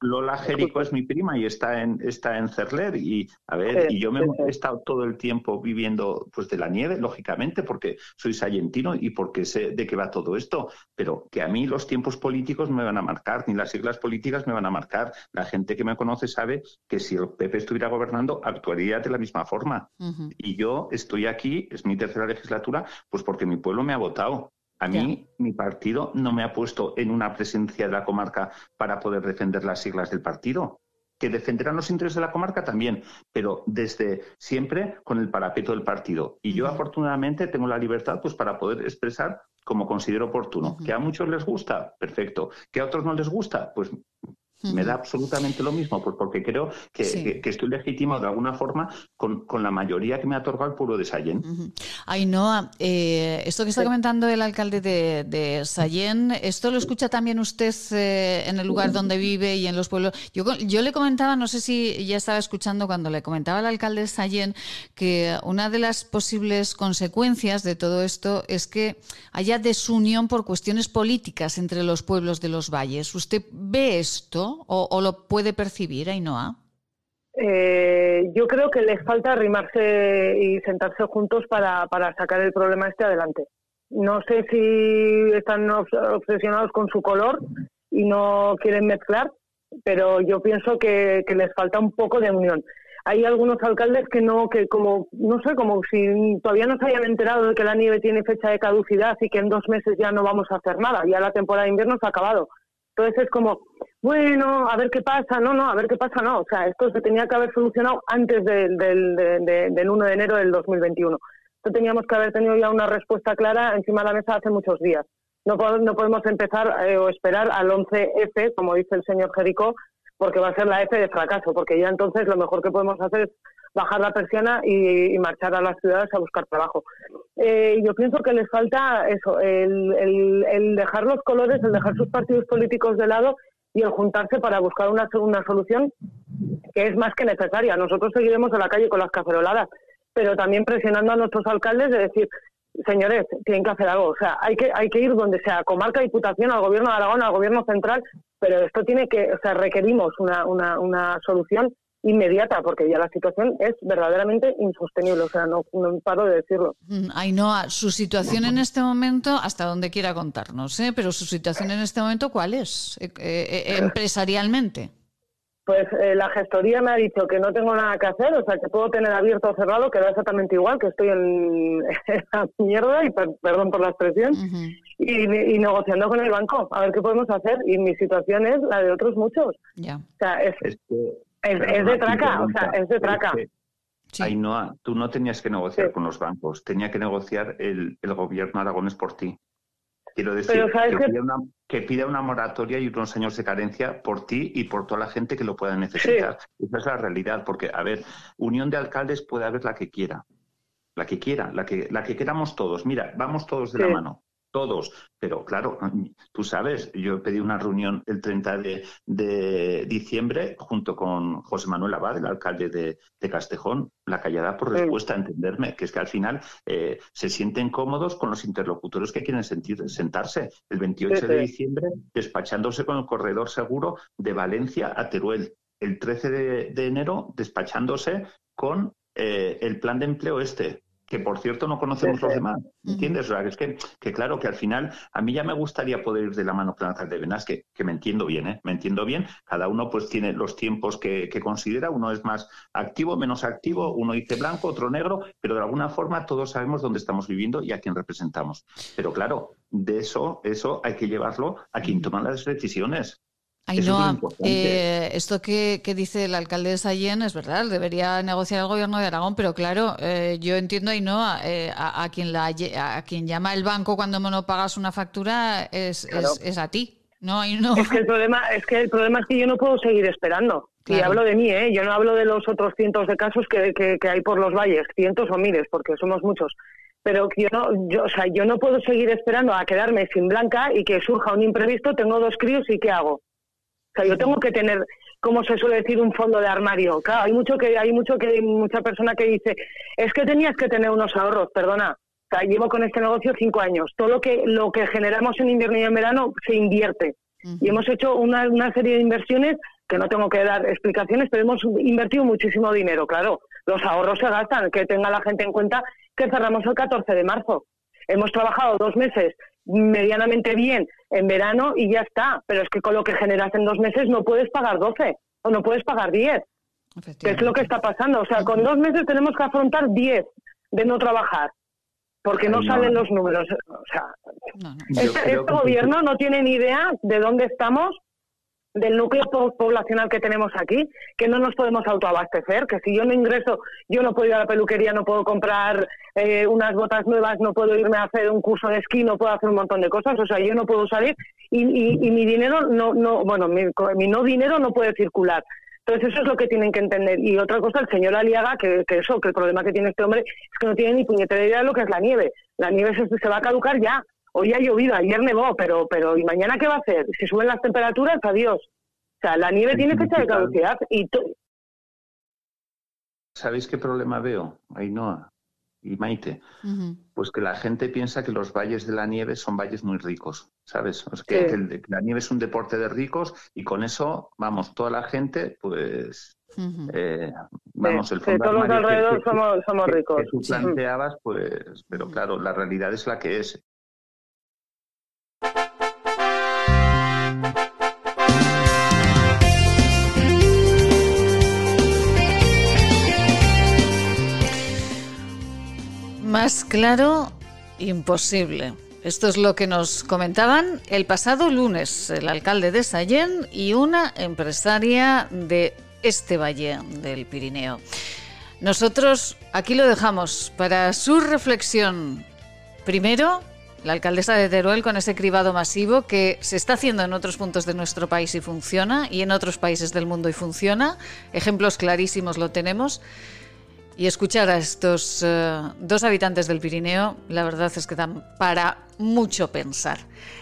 G: Lola Jerico es mi prima y está en, está en Cerler. Y a ver, y yo me he estado todo el tiempo viviendo pues de la nieve, lógicamente, porque soy sayentino y porque sé de qué va todo esto. Pero que a mí los tiempos políticos me van a marcar, ni las siglas políticas me van a marcar. La gente que me conoce sabe que si el PP estuviera gobernando, actuaría de la misma forma. Y yo estoy aquí, es mi tercera legislatura, pues porque mi pueblo me ha votado. A mí, mi partido no me ha puesto en una presencia de la comarca para poder defender las siglas del partido. Que defenderán los intereses de la comarca también, pero desde siempre con el parapeto del partido. Y yo, afortunadamente, tengo la libertad pues, para poder expresar como considero oportuno. Que a muchos les gusta, perfecto. Que a otros no les gusta, pues me da absolutamente lo mismo, pues porque creo que, estoy legitimado de alguna forma con, la mayoría que me ha otorgado el pueblo de Sallén.
A: Ainhoa, eh, esto que está comentando el alcalde de, de Sallén, ¿esto lo escucha también usted eh, en el lugar donde vive y en los pueblos? Yo, yo le comentaba, no sé si ya estaba escuchando cuando le comentaba al alcalde de Sallén que una de las posibles consecuencias de todo esto es que haya desunión por cuestiones políticas entre los pueblos de los valles. ¿Usted ve esto? ¿O, lo puede percibir, Ainhoa?
H: Eh, yo creo que les falta arrimarse y sentarse juntos para, sacar el problema este adelante. No sé si están obsesionados con su color y no quieren mezclar, pero yo pienso que, les falta un poco de unión. Hay algunos alcaldes que no, que como, no sé, como si todavía no se hayan enterado de que la nieve tiene fecha de caducidad y que en dos meses ya no vamos a hacer nada, ya la temporada de invierno se ha acabado. Entonces es como, bueno, a ver qué pasa, no, no, a ver qué pasa, no. O sea, esto se tenía que haber solucionado antes del, del, del 1 de enero del 2021. Esto teníamos que haber tenido ya una respuesta clara encima de la mesa hace muchos días. No, no podemos empezar eh, o esperar al 11F, como dice el señor Jericó, porque va a ser la F de fracaso, porque ya entonces lo mejor que podemos hacer es bajar la persiana y, marchar a las ciudades a buscar trabajo. Eh, yo pienso que les falta eso, el, el, dejar los colores, el dejar sus partidos políticos de lado y el juntarse para buscar una, una solución que es más que necesaria. Nosotros seguiremos en la calle con las caceroladas, pero también presionando a nuestros alcaldes de decir, señores, tienen que hacer algo. O sea, hay que, hay que ir donde sea, comarca, diputación, al gobierno de Aragón, al gobierno central, pero esto tiene que, o sea, requerimos una, una, una solución inmediata, porque ya la situación es verdaderamente insostenible, o sea, no, no paro de decirlo.
A: Mm, Ainhoa, su situación en este momento, hasta donde quiera contarnos, ¿eh? pero su situación en este momento, ¿cuál es eh, eh, empresarialmente?
H: Pues eh, la gestoría me ha dicho que no tengo nada que hacer, o sea, que puedo tener abierto o cerrado, que da exactamente igual, que estoy en, la mierda, y perdón por la expresión, y, negociando con el banco, a ver qué podemos hacer. Y mi situación es la de otros muchos.
A: Ya.
H: O sea, es, es, de traca, o sea, es de traca.
G: Ainhoa, tú no tenías que negociar con los bancos, tenía que negociar el, el gobierno aragonés por ti. Quiero decir, que, pida una, moratoria y unos años de carencia por ti y por toda la gente que lo pueda necesitar. Esa es la realidad, porque, a ver, unión de alcaldes puede haber la que quiera, la que quiera, la que, la que queramos todos. Mira, vamos todos de la mano todos. Pero claro, tú sabes, yo pedí una reunión el 30 de, diciembre junto con José Manuel Abad, el alcalde de, Castejón, la callada por respuesta a entenderme, que es que al final eh, se sienten cómodos con los interlocutores que quieren sentir, sentarse. El 28 de diciembre, despachándose con el corredor seguro de Valencia a Teruel. El 13 de, enero, despachándose con eh, el plan de empleo este, que por cierto no conocemos los demás, ¿entiendes? Es que, que, claro, que al final a mí ya me gustaría poder ir de la mano con de Venas, que, que me entiendo bien, ¿eh? Me entiendo bien, cada uno pues tiene los tiempos que, que, considera, uno es más activo, menos activo, uno dice blanco, otro negro, pero de alguna forma todos sabemos dónde estamos viviendo y a quién representamos. Pero claro, de eso, eso hay que llevarlo a quien toma las decisiones.
A: Ainhoa, eh, esto que, dice el alcalde de Sallén es verdad, debería negociar el gobierno de Aragón, pero claro, eh, yo entiendo, Ainhoa, eh, a, quien la, a quien llama el banco cuando no pagas una factura es, es, a ti. No,
H: Es que el problema es que el problema es que yo no puedo seguir esperando. Y hablo de mí, ¿eh? Yo no hablo de los otros cientos de casos que, que, hay por los valles, cientos o miles, porque somos muchos pero yo no, yo, o sea, yo no puedo seguir esperando a quedarme sin blanca y que surja un imprevisto, tengo dos críos y ¿qué hago? O sea, yo tengo que tener, como se suele decir, un fondo de armario. Claro, hay mucho que hay mucho que mucha persona que dice, es que tenías que tener unos ahorros, perdona. O sea, llevo con este negocio cinco años. Todo lo que lo que generamos en invierno y en verano se invierte. Y hemos hecho una, una serie de inversiones que no tengo que dar explicaciones, pero hemos invertido muchísimo dinero, claro. Los ahorros se gastan, que tenga la gente en cuenta que cerramos el 14 de marzo. Hemos trabajado dos meses medianamente bien en verano y ya está. Pero es que con lo que generas en dos meses no puedes pagar 12 o no puedes pagar 10. Que es lo que está pasando. O sea, con dos meses tenemos que afrontar 10 de no trabajar. Porque no, salen los números. O sea, este, este gobierno no tiene ni idea de dónde estamos del núcleo poblacional que tenemos aquí, que no nos podemos autoabastecer, que si yo no ingreso, yo no puedo ir a la peluquería, no puedo comprar eh, unas botas nuevas, no puedo irme a hacer un curso de esquí, no puedo hacer un montón de cosas, o sea, yo no puedo salir y, y, mi dinero no, no bueno, mi, no dinero no puede circular. Entonces eso es lo que tienen que entender. Y otra cosa, el señor Aliaga, que, que eso, que el problema que tiene este hombre es que no tiene ni puñetera idea de lo que es la nieve. La nieve se, se va a caducar ya. Hoy ha llovido, ayer nevó, pero, pero ¿y mañana qué va a hacer? Si suben las temperaturas, adiós. O sea, la nieve tiene fecha de caducidad y...
G: ¿Sabéis qué problema veo, Ainhoa y Maite? Pues que la gente piensa que los valles de la nieve son valles muy ricos, ¿sabes? que, la nieve es un deporte de ricos y con eso, vamos, toda la gente, pues... Eh, vamos, el
H: fondo todos los alrededor somos, somos ricos.
G: Que tú planteabas, pues, pero claro, la realidad es la que es.
A: Más claro, imposible. Esto es lo que nos comentaban el pasado lunes el alcalde de Sallén y una empresaria de este valle del Pirineo. Nosotros aquí lo dejamos para su reflexión. Primero, la alcaldesa de Teruel con ese cribado masivo que se está haciendo en otros puntos de nuestro país y funciona, y en otros países del mundo y funciona. Ejemplos clarísimos lo tenemos. Y escuchar a estos eh, dos habitantes del Pirineo, la verdad es que dan para mucho pensar.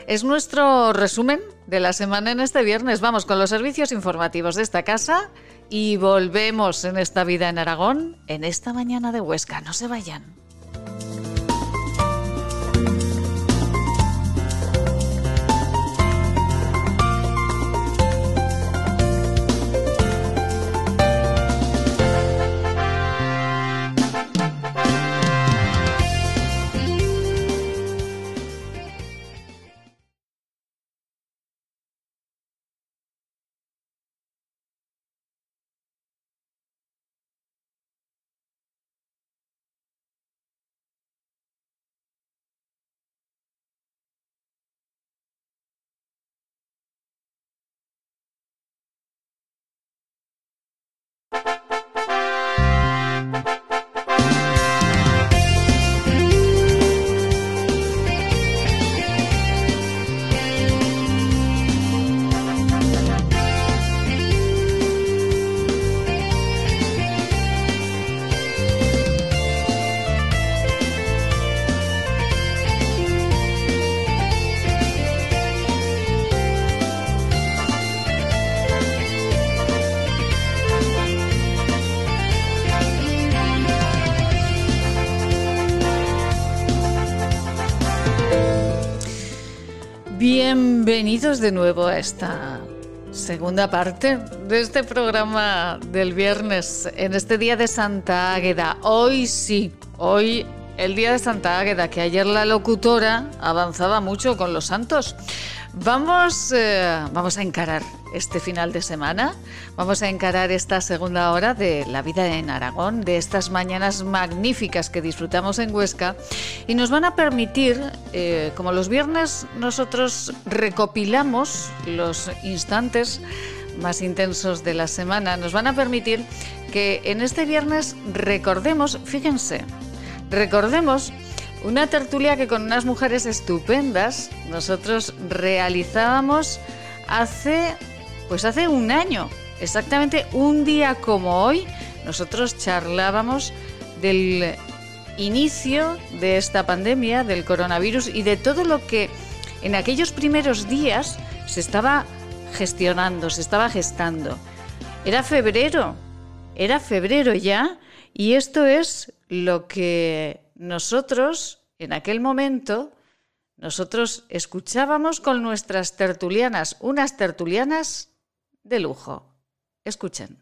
A: Es nuestro resumen de la semana en este viernes. Vamos con los servicios informativos de esta casa y volvemos en esta vida en Aragón en esta mañana de Huesca. No se vayan. Bienvenidos de nuevo a esta segunda parte de este programa del viernes, en este día de Santa Águeda. Hoy sí, hoy el día de Santa Águeda, que ayer la locutora avanzaba mucho con los santos. Vamos, eh, vamos a encarar este final de semana, vamos a encarar esta segunda hora de la vida en Aragón, de estas mañanas magníficas que disfrutamos en Huesca. Y nos van a permitir, eh, como los viernes nosotros recopilamos los instantes más intensos de la semana, nos van a permitir que en este viernes recordemos, fíjense, recordemos una tertulia que con unas mujeres estupendas nosotros realizábamos hace pues hace un año, exactamente un día como hoy, nosotros charlábamos del inicio de esta pandemia, del coronavirus y de todo lo que en aquellos primeros días se estaba gestionando, se estaba gestando. Era febrero, era febrero ya, y esto es lo que nosotros, en aquel momento, nosotros escuchábamos con nuestras tertulianas, unas tertulianas de lujo. Escuchen.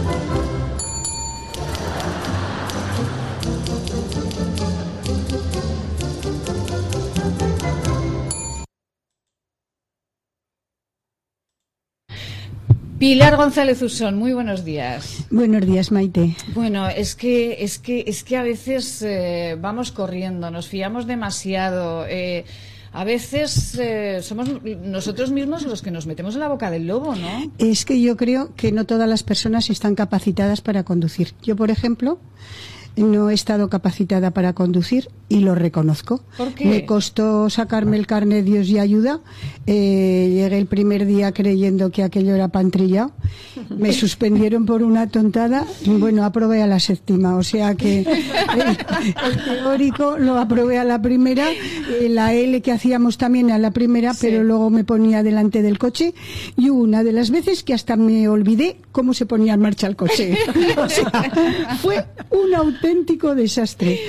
A: Pilar González Usón, muy buenos días.
I: Buenos días, Maite.
A: Bueno, es que es que es que a veces eh, vamos corriendo, nos fiamos demasiado. Eh, a veces eh, somos nosotros mismos los que nos metemos en la boca del lobo, ¿no?
I: Es que yo creo que no todas las personas están capacitadas para conducir. Yo, por ejemplo, no he estado capacitada para conducir y lo reconozco.
A: ¿Por qué?
I: Me costó sacarme el carnet Dios y ayuda. Eh, llegué el primer día creyendo que aquello era pantrilla. Me suspendieron por una tontada. Bueno, aprobé a la séptima. O sea que el, el teórico lo aprobé a la primera. eh, la L que hacíamos también a la primera, pero luego me ponía delante del coche. Y una de las veces que hasta me olvidé cómo se ponía en marcha el coche. O sea, fue un auténtico desastre.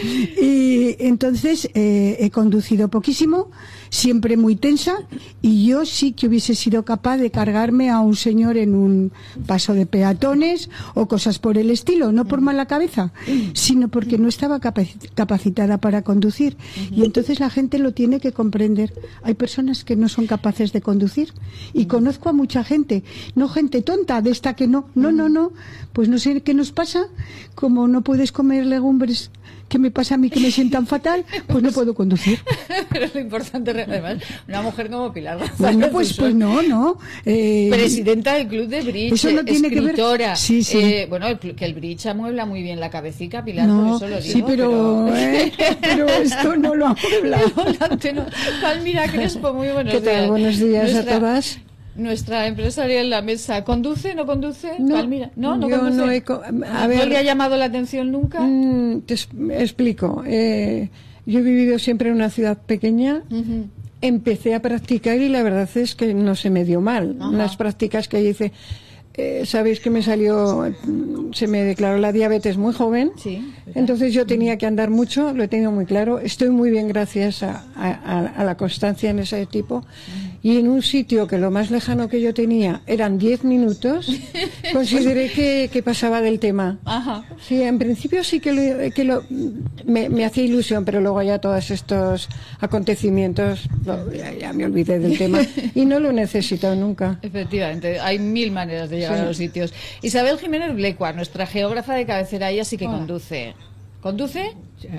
I: Y entonces eh, he conducido poquísimo, siempre muy tensa, y yo sí que hubiese sido capaz de cargarme a un señor en un paso de peatones o cosas por el estilo, no por mala cabeza, sino porque no estaba capaci- capacitada para conducir. Y entonces la gente lo tiene que comprender. Hay personas que no son capaces de conducir y conozco a mucha gente, no gente tonta, de esta que no, no, no, no, pues no sé qué nos pasa, como no puedes comer legumbres que me pasa a mí que me sientan fatal, pues no puedo conducir.
A: Pero lo importante, además, una mujer como Pilar González
I: Bueno, pues,
A: Usón,
I: pues no, no. Eh,
A: Presidenta del Club de Bridge,
I: Eso no tiene que ver-
A: escritora.
I: Sí, sí.
A: Eh, bueno, que el Bridge amuebla muy bien la cabecica, Pilar,
I: No,
A: por eso lo digo.
I: sí, pero, eh, pero esto no lo amuebla.
A: Palmira Crespo, muy buenos
J: ¿Qué tal?
A: días.
J: Buenos días a
A: Nuestra-
J: todas.
A: Nuestra empresaria en la mesa, ¿conduce, no conduce?
J: No,
A: Palmira, no, no
J: yo
A: conduce.
J: no he co- a
A: ¿No
J: ver-
A: le ha llamado la atención nunca?
J: Mm, te explico. Eh, yo he vivido siempre en una ciudad pequeña. Empecé a practicar y la verdad es que no se me dio mal.
A: Ajá.
J: Unas prácticas que hice. eh, Sabéis que me salió, mm, se me declaró la diabetes muy joven.
A: Sí.
J: Entonces yo tenía que andar mucho, lo he tenido muy claro. Estoy muy bien gracias a, a- a- a la constancia en ese tipo. Y en un sitio que lo más lejano que yo tenía eran 10 minutos, consideré que, que pasaba del tema.
A: Ajá.
J: Sí, en principio sí que, lo, que lo, me, me hacía ilusión, pero luego ya todos estos acontecimientos, lo- ya, ya me olvidé del tema y no lo he necesitado nunca.
A: Efectivamente, hay mil maneras de llegar
J: Sí.
A: a los sitios. Isabel Jiménez Blecua, nuestra geógrafa de cabecera, ella sí que
K: Hola.
A: conduce. ¿Conduce?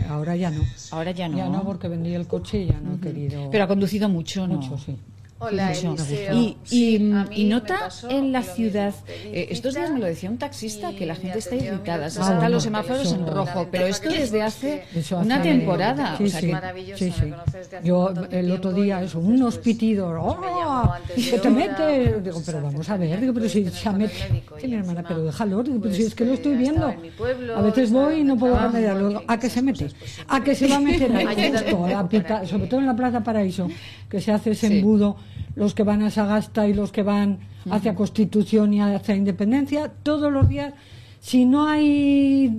K: Ahora ya no.
A: Ahora ya no.
K: Ya no, porque vendí el coche y ya no he querido.
A: Pero ha conducido mucho, ¿no?
K: Mucho, sí.
A: Hola. Eliseo. Y, y, y nota en la ciudad, eh, estos días me lo decía un taxista, que la gente está irritada, se
K: Ah,
A: saltan
K: bueno,
A: los semáforos en rojo, pero esto desde hace una temporada.
K: Sí,
A: o sea
K: sí,
A: que-
K: sí, sí. Yo el otro día, eso, unos pitidos, ¡oh! que te metes. Digo, pero vamos a ver, digo, pero si se ha metido. Sí, mi hermana, pero déjalo, digo, pero si es que lo estoy viendo. A veces voy y no puedo remediarlo. ¿A qué se mete? ¿A qué se va a meter? Justo, a sobre todo en la Plaza Paraíso, que se hace ese
A: Sí.
K: embudo, los que van a Sagasta y los que van hacia Constitución y hacia Independencia, todos los días. Si no hay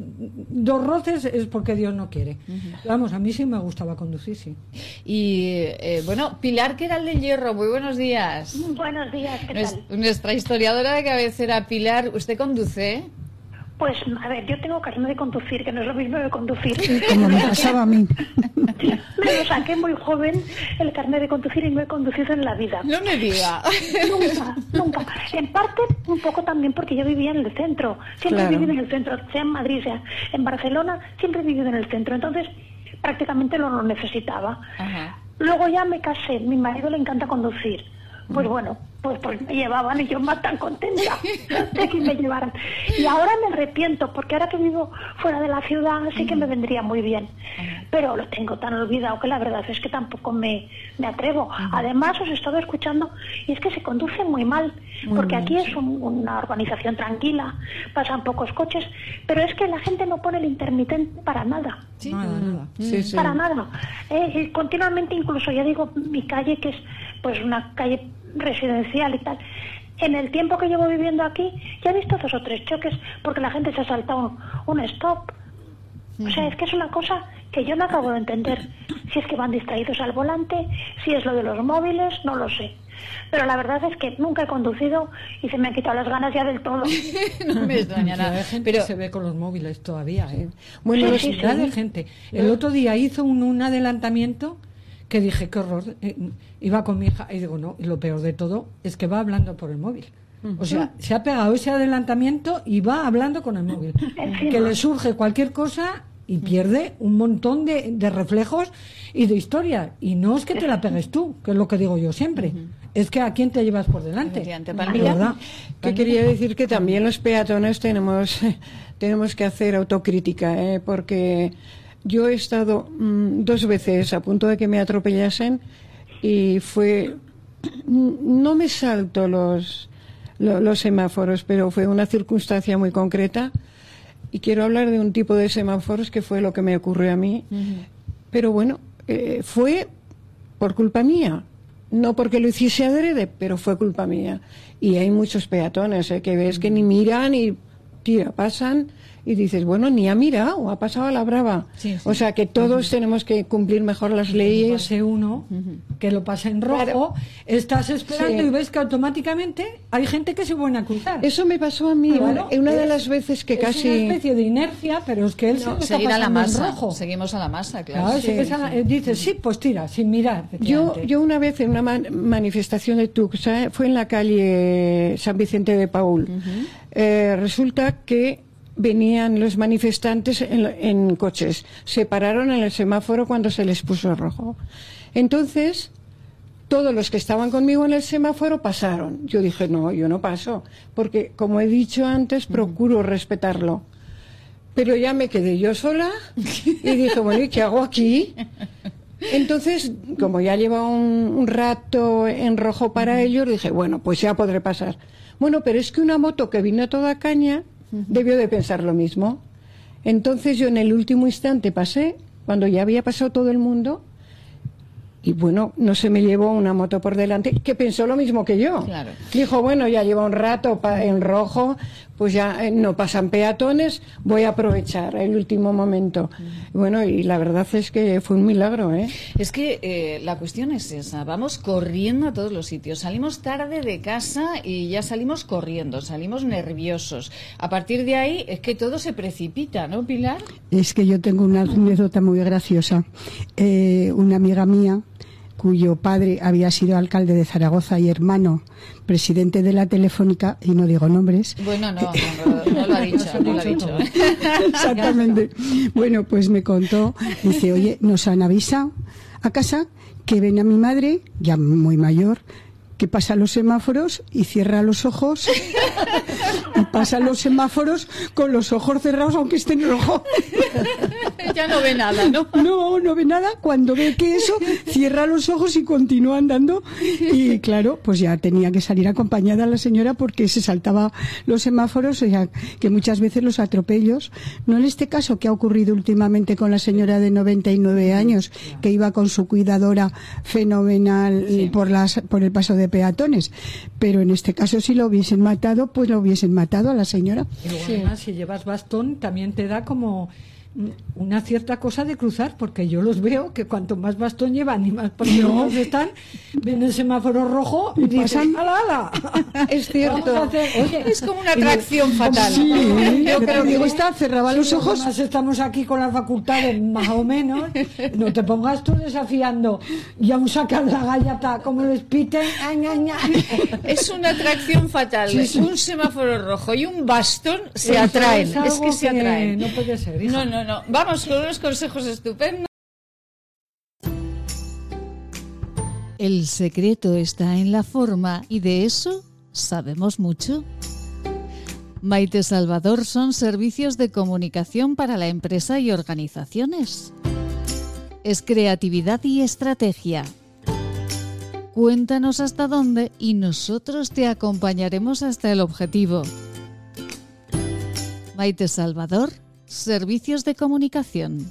K: dos roces es porque Dios no quiere. Vamos, a mí sí me gustaba conducir, sí.
A: Y eh, bueno, Pilar Queral del Hierro, muy buenos días.
L: Buenos días, ¿qué
A: Nues-
L: tal?
A: Nuestra historiadora de cabecera, Pilar, ¿usted conduce?
L: Pues, a ver, yo tengo carnet de conducir, que no es lo mismo de conducir.
I: Como me pasaba a mí.
L: Me lo saqué muy joven el carnet de conducir y no he conducido en la vida.
A: No me diga.
L: Nunca, nunca. En parte, un poco también porque yo vivía en el centro. Siempre
J: Claro.
L: he vivido en el centro, sea en Madrid, sea en Barcelona, siempre he vivido en el centro. Entonces, prácticamente no lo necesitaba.
A: Ajá.
L: Luego ya me casé, mi marido le encanta conducir. Pues bueno, pues, pues me llevaban y yo más tan contenta de que me llevaran. Y ahora me arrepiento, porque ahora que vivo fuera de la ciudad sí que me vendría muy bien. Pero lo tengo tan olvidado que la verdad es que tampoco me, me atrevo. Además, os he estado escuchando y es que se conduce muy mal, porque aquí es un- una urbanización tranquila, pasan pocos coches, pero es que la gente no pone el intermitente para nada.
K: Nada, nada.
J: Sí, sí.
L: Para nada. Eh, y continuamente, incluso, ya digo, mi calle, que es pues una calle residencial y tal, en el tiempo que llevo viviendo aquí, ya he visto dos o tres choques porque la gente se ha saltado un, un stop. O sea, es que es una cosa que yo no acabo de entender. Si es que van distraídos al volante, si es lo de los móviles, no lo sé. Pero la verdad es que nunca he conducido y se me han quitado las ganas ya del todo.
A: no me extraña nada.
K: hay gente
A: Pero
K: que se ve con los móviles todavía, ¿eh?
J: Bueno, sí, sí.
K: de gente. El otro día hizo un, un adelantamiento que dije, qué horror. eh, iba con mi hija y digo, no, y lo peor de todo es que va hablando por el móvil. O sea, se ha pegado ese adelantamiento y va hablando con el móvil.
L: Encima.
K: que le surge cualquier cosa y pierde un montón de, de reflejos y de historia. Y no es que te la pegues tú, que es lo que digo yo siempre. Es que a quién te llevas por delante.
J: Que quería decir que también los peatones tenemos, tenemos que hacer autocrítica, ¿eh? porque yo he estado mm, dos veces a punto de que me atropellasen y fue. mm, No me salto los, lo- los semáforos, pero fue una circunstancia muy concreta. Y quiero hablar de un tipo de semáforos que fue lo que me ocurrió a mí. Pero bueno, eh, fue por culpa mía. No porque lo hiciese adrede, pero fue culpa mía. Y hay muchos peatones ¿eh? que ves que ni miran y tira, pasan y dices, bueno, ni ha mirado, ha pasado a la brava.
K: Sí, sí.
J: O sea que todos tenemos que cumplir mejor las leyes.
K: pase uno, que lo pase en rojo,
J: Claro.
K: estás esperando
J: Sí.
K: y ves que automáticamente hay gente que se pone a cruzar.
J: Eso me pasó a mí,
K: Claro,
J: una, una de
K: es-
J: las veces que
K: es
J: casi...
K: una especie de inercia, pero es que él se
A: no,
K: lo está
A: seguir a la
K: pasando en
A: masa.
K: rojo.
A: Seguimos a la masa, claro.
K: Claro,
J: Sí,
K: se pesa-
J: sí.
K: eh, dices, sí, pues tira, sin mirar.
J: Yo, yo una vez en una man- manifestación de Tuxa, fue en la calle San Vicente de Paul, eh, resulta que venían los manifestantes en, en coches, se pararon en el semáforo cuando se les puso rojo. Entonces, todos los que estaban conmigo en el semáforo pasaron. Yo dije, no, yo no paso, porque como he dicho antes, procuro respetarlo. Pero ya me quedé yo sola y dije, bueno, ¿y qué hago aquí? Entonces, como ya lleva un, un rato en rojo para ellos, dije, bueno, pues ya podré pasar. Bueno, pero es que una moto que vino toda caña debió de pensar lo mismo. Entonces yo en el último instante pasé, cuando ya había pasado todo el mundo, y bueno, no se me llevó una moto por delante, que pensó lo mismo que yo.
A: Claro.
J: Dijo, bueno, ya lleva un rato en rojo, pues ya eh, no pasan peatones, voy a aprovechar el último momento. Bueno, y la verdad es que fue un milagro, ¿eh?
A: Es que eh, la cuestión es esa, vamos corriendo a todos los sitios, salimos tarde de casa y ya salimos corriendo, salimos nerviosos. A partir de ahí es que todo se precipita, ¿no, Pilar?
I: Es que yo tengo una anécdota muy graciosa. Eh, una amiga mía cuyo padre había sido alcalde de Zaragoza y hermano presidente de la Telefónica, y no digo nombres.
A: Bueno, no, no, lo ha dicho, no lo ha dicho.
I: Exactamente. Bueno, pues me contó, dice, oye, nos han avisado a casa que ven a mi madre, ya muy mayor, que pasa los semáforos y cierra los ojos y pasa los semáforos con los ojos cerrados aunque estén en rojo.
A: ya no ve nada, ¿no?
I: No, no ve nada. Cuando ve que eso, cierra los ojos y continúa andando. Y claro, pues ya tenía que salir acompañada la señora porque se saltaba los semáforos, o sea, que muchas veces los atropellos, no en este caso que ha ocurrido últimamente con la señora de 99 años, que iba con su cuidadora fenomenal por, las, por el paso de peatones. Pero en este caso, si lo hubiesen matado, pues lo hubiesen matado a la señora.
K: Y además, si llevas bastón, también te da como una cierta cosa de cruzar, porque yo los veo que cuanto más bastón llevan y más no. están, ven el semáforo rojo y, pasan ala, ala.
A: Es cierto. es como una atracción fatal.
I: yo creo que está cerraba los ojos.
K: Además estamos aquí con las facultades más o menos. No te pongas tú desafiando y aún sacar la gallata como les piten.
A: Es una atracción fatal. Un semáforo rojo y un bastón se atraen. Es, que se atraen.
K: No puede ser.
A: No, no, no. Vamos con unos consejos estupendos.
B: El secreto está en la forma y de eso sabemos mucho. Maite Salvador son servicios de comunicación para la empresa y organizaciones. Es creatividad y estrategia. Cuéntanos hasta dónde y nosotros te acompañaremos hasta el objetivo. Maite Salvador Servicios de comunicación.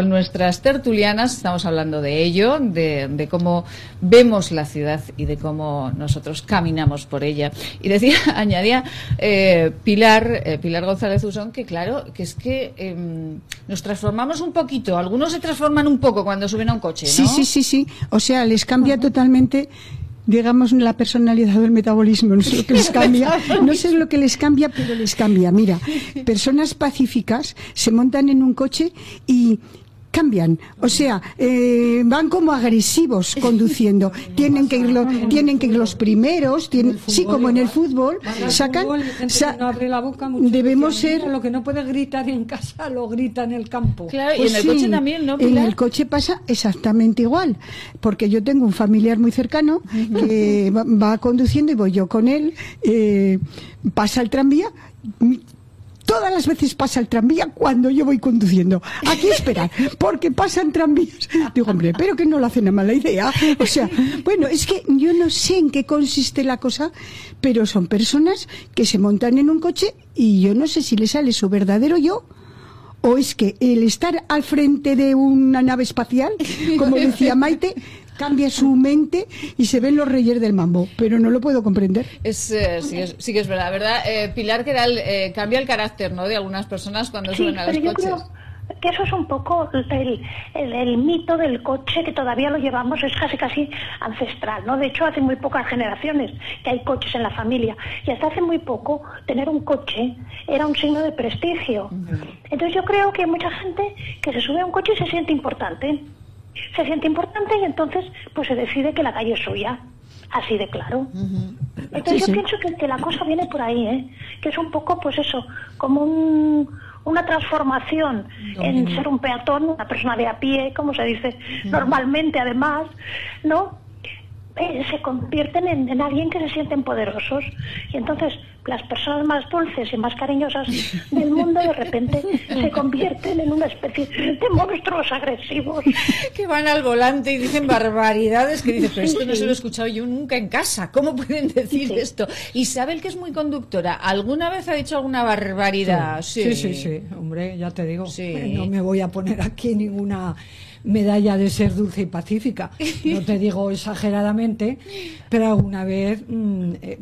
A: Con nuestras tertulianas estamos hablando de ello, de, cómo vemos la ciudad y de cómo nosotros caminamos por ella. Y decía, añadía eh, Pilar, eh, Pilar González Usón, que claro, que es que em, nos transformamos un poquito. Algunos se transforman un poco cuando suben a un coche, ¿no?
I: Sí, sí, sí, sí. O sea, les cambia totalmente digamos, la personalidad del metabolismo, no sé lo que les cambia, no sé lo que les cambia, pero les cambia. Mira, personas pacíficas se montan en un coche y cambian, o sea, eh, van como agresivos conduciendo. tienen que ir, tienen que ir los primeros, tienen, sí, como en el fútbol, sacan. debemos ser.
K: Lo que no puede gritar en casa lo grita en el campo.
A: Claro, y en el pues coche también, ¿no?
I: En el coche pasa exactamente igual, porque yo tengo un familiar muy cercano que va, conduciendo y voy yo con él, eh, pasa el tranvía Todas las veces pasa el tranvía cuando yo voy conduciendo. Aquí esperar, porque pasan tranvías. Digo, hombre, pero que no lo hacen a mala idea. O sea, bueno, es que yo no sé en qué consiste la cosa, pero son personas que se montan en un coche y yo no sé si le sale su verdadero yo o es que el estar al frente de una nave espacial, como decía Maite, cambia su mente y se ven los reyes del mambo, pero no lo puedo comprender.
A: Es, eh, sí, es- sí que es verdad, ¿verdad? Eh, Pilar, que era el, eh, cambia el carácter ¿no? de algunas personas cuando
L: Sí,
A: suben a los
L: pero yo
A: coches.
L: creo que eso es un poco el, el- el mito del coche que todavía lo llevamos, es casi casi ancestral, ¿no? De hecho, hace muy pocas generaciones que hay coches en la familia. Y hasta hace muy poco, tener un coche era un signo de prestigio. Entonces yo creo que hay mucha gente que se sube a un coche y se siente importante. Se siente importante y entonces pues se decide que la calle es suya. Así de claro. Entonces
I: Sí,
L: yo
I: sí.
L: pienso que, que la cosa viene por ahí, ¿eh? que es un poco, pues eso, como un- una transformación en ser un peatón, una persona de a pie, como se dice normalmente además, ¿no? Eh, se convierten en, en alguien que se sienten poderosos y entonces las personas más dulces y más cariñosas del mundo de repente se convierten en una especie de monstruos agresivos.
A: que van al volante y dicen barbaridades que dices, pero esto no se lo he escuchado yo nunca en casa. ¿Cómo pueden decir esto? Isabel, que es muy conductora, ¿alguna vez ha dicho alguna barbaridad?
K: Sí, sí, sí, hombre, ya te digo. No me voy a poner aquí ninguna medalla de ser dulce y pacífica. No te digo exageradamente, pero alguna vez mm, eh,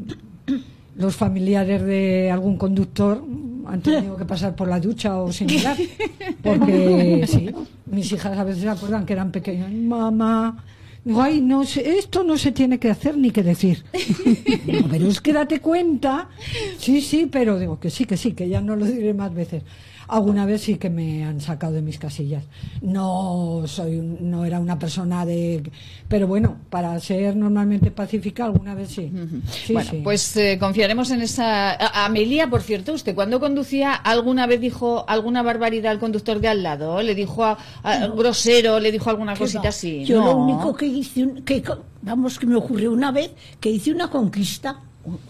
K: los familiares de algún conductor han tenido que pasar por la ducha o similar. Porque sí, mis hijas a veces se acuerdan que eran pequeñas. Mamá. Digo, ay, no sé, esto no se tiene que hacer ni que decir. Pero es que date cuenta. Sí, sí, pero digo que sí, que sí, que ya no lo diré más veces. Alguna vez sí que me han sacado de mis casillas. No soy, no era una persona de, pero bueno, para ser normalmente pacífica alguna vez sí. Sí,
A: bueno,
K: sí.
A: pues eh, confiaremos en esa. A- Amelia, por cierto, usted cuando conducía, ¿alguna vez dijo alguna barbaridad al conductor de al lado? ¿Le dijo a- a- grosero? ¿Le dijo alguna
M: ¿Qué
A: cosita
M: va?
A: así?
M: Yo lo único que hice, un- que, vamos, que me ocurrió una vez, que hice una conquista.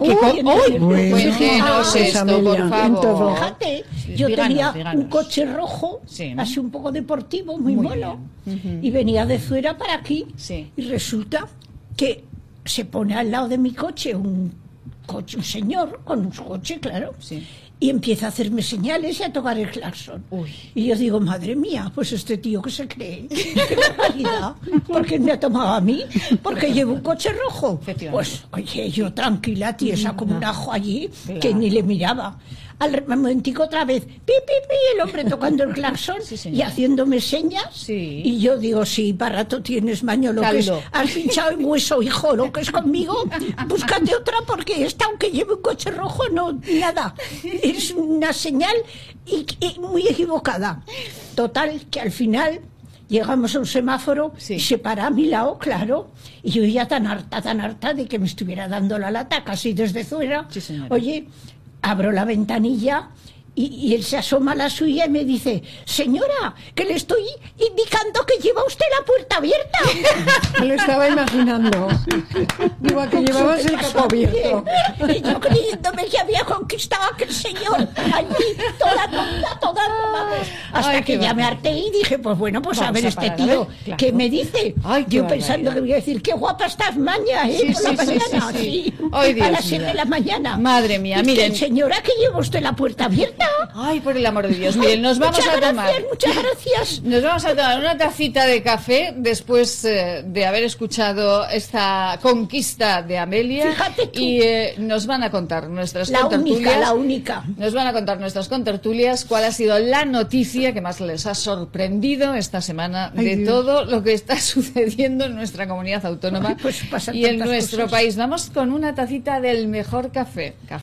A: ¿Qué con-
M: Uy,
A: Bueno, Cuéntenos
M: Ah,
A: esto, por favor.
M: entonces, Fíjate, yo
A: Díganos,
M: tenía
A: díganos.
M: un coche rojo,
A: Sí, ¿no?
M: así un poco deportivo, muy,
A: Muy
M: mono, y venía de fuera para aquí,
A: Sí.
M: y resulta que se pone al lado de mi coche un coche, un señor con un coche, claro, y empieza a hacerme señales y a tocar el claxon. Y yo digo, madre mía, pues este tío que se cree, qué barbaridad, porque me ha tomado a mí, porque llevo un coche rojo. Pues, oye, yo tranquila, tiesa como un ajo allí, que ni le miraba. Al momentico otra vez, pi, pi, pi, el hombre tocando el claxon y haciéndome señas. Y yo digo, sí, para rato tienes maño lo que es. Has pinchado en hueso, hijo, lo que es conmigo. Búscate otra porque esta, aunque lleve un coche rojo, no, nada. Es una señal y, y muy equivocada. Total, que al final llegamos a un semáforo y se para a mi lado, claro. Y yo ya tan harta, tan harta de que me estuviera dando la lata casi desde fuera. Oye, abro la ventanilla y, y él se asoma a la suya y me dice, señora, que le estoy indicando que lleva usted la puerta abierta.
J: Me lo estaba imaginando. Digo, que llevabas el capo abierto.
M: Y yo creyéndome que había conquistado a aquel señor allí, toda tonta, toda vamos. Hasta
A: Ay,
M: que ya me harté y dije, pues bueno, pues a ver
A: a
M: este tío,
A: claro.
M: ¿qué me dice?
A: Ay,
M: yo pensando que voy a decir, qué guapa estás maña, ¿eh?
A: Sí,
M: por la
A: sí,
M: mañana,
A: sí, sí.
M: sí.
A: Ay, Dios
M: a las
A: mío.
M: 7 de la mañana.
A: Madre mía,
M: que,
A: miren.
M: Señora, que lleva usted la puerta abierta.
A: Ay, por el amor de Dios. Miren, nos vamos
M: muchas
A: a tomar.
M: muchas gracias.
A: Nos vamos a tomar una tacita de café después eh, de haber escuchado esta conquista de Amelia. Y eh, nos van a contar nuestras
M: La
A: contertulias.
M: única, la única.
A: Nos van a contar nuestras contertulias cuál ha sido la noticia que más les ha sorprendido esta semana
M: Ay,
A: de
M: Dios.
A: todo lo que está sucediendo en nuestra comunidad autónoma
M: Ay, pues
A: y en nuestro
M: cosas.
A: país. Vamos con una tacita del mejor café. Café.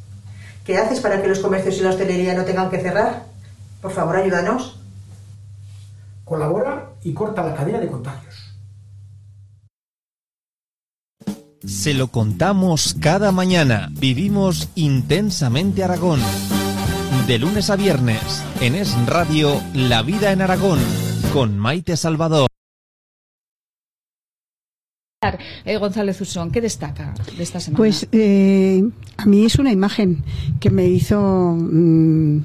N: ¿Qué haces para que los comercios y la hostelería no tengan que cerrar? Por favor, ayúdanos.
O: Colabora y corta la cadena de contagios.
P: Se lo contamos cada mañana. Vivimos intensamente Aragón. De lunes a viernes, en Es Radio, La Vida en Aragón, con Maite Salvador.
A: Eh, González Usón, ¿qué destaca de esta semana?
I: Pues eh, a mí es una imagen que me hizo, mm,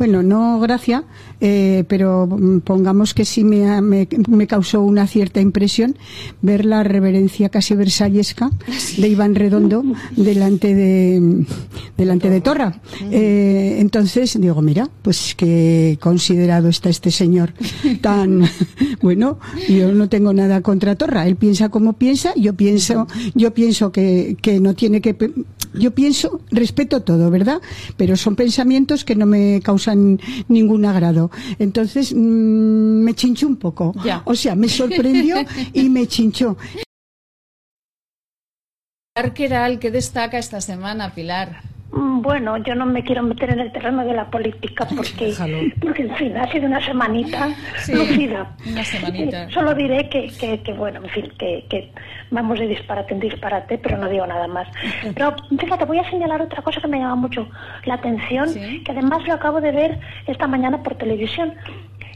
I: bueno, no gracia, eh, pero mm, pongamos que sí me, me, me, causó una cierta impresión ver la reverencia casi versallesca de Iván Redondo delante de delante de Torra. Eh, entonces digo, mira, pues que considerado está este señor tan bueno. Yo no tengo nada contra Torra. Él piensa como piensa. Yo pienso, yo pienso que, que no tiene que yo pienso, respeto todo, ¿verdad? Pero son pensamientos que no me causan ningún agrado. Entonces mmm, me chinchó un poco.
A: Ya.
I: O sea, me sorprendió y me chinchó.
A: ¿qué destaca esta semana, Pilar?
L: Mm, Bueno, yo no me quiero meter en el terreno de la política porque, porque en fin, ha sido una semanita
A: Sí,
L: lucida.
A: una semanita.
L: Eh, Solo diré que, que, que, bueno, en fin, que, que vamos de disparate en disparate, pero no digo nada más. Pero fíjate, voy a señalar otra cosa que me llama mucho la atención, que además lo acabo de ver esta mañana por televisión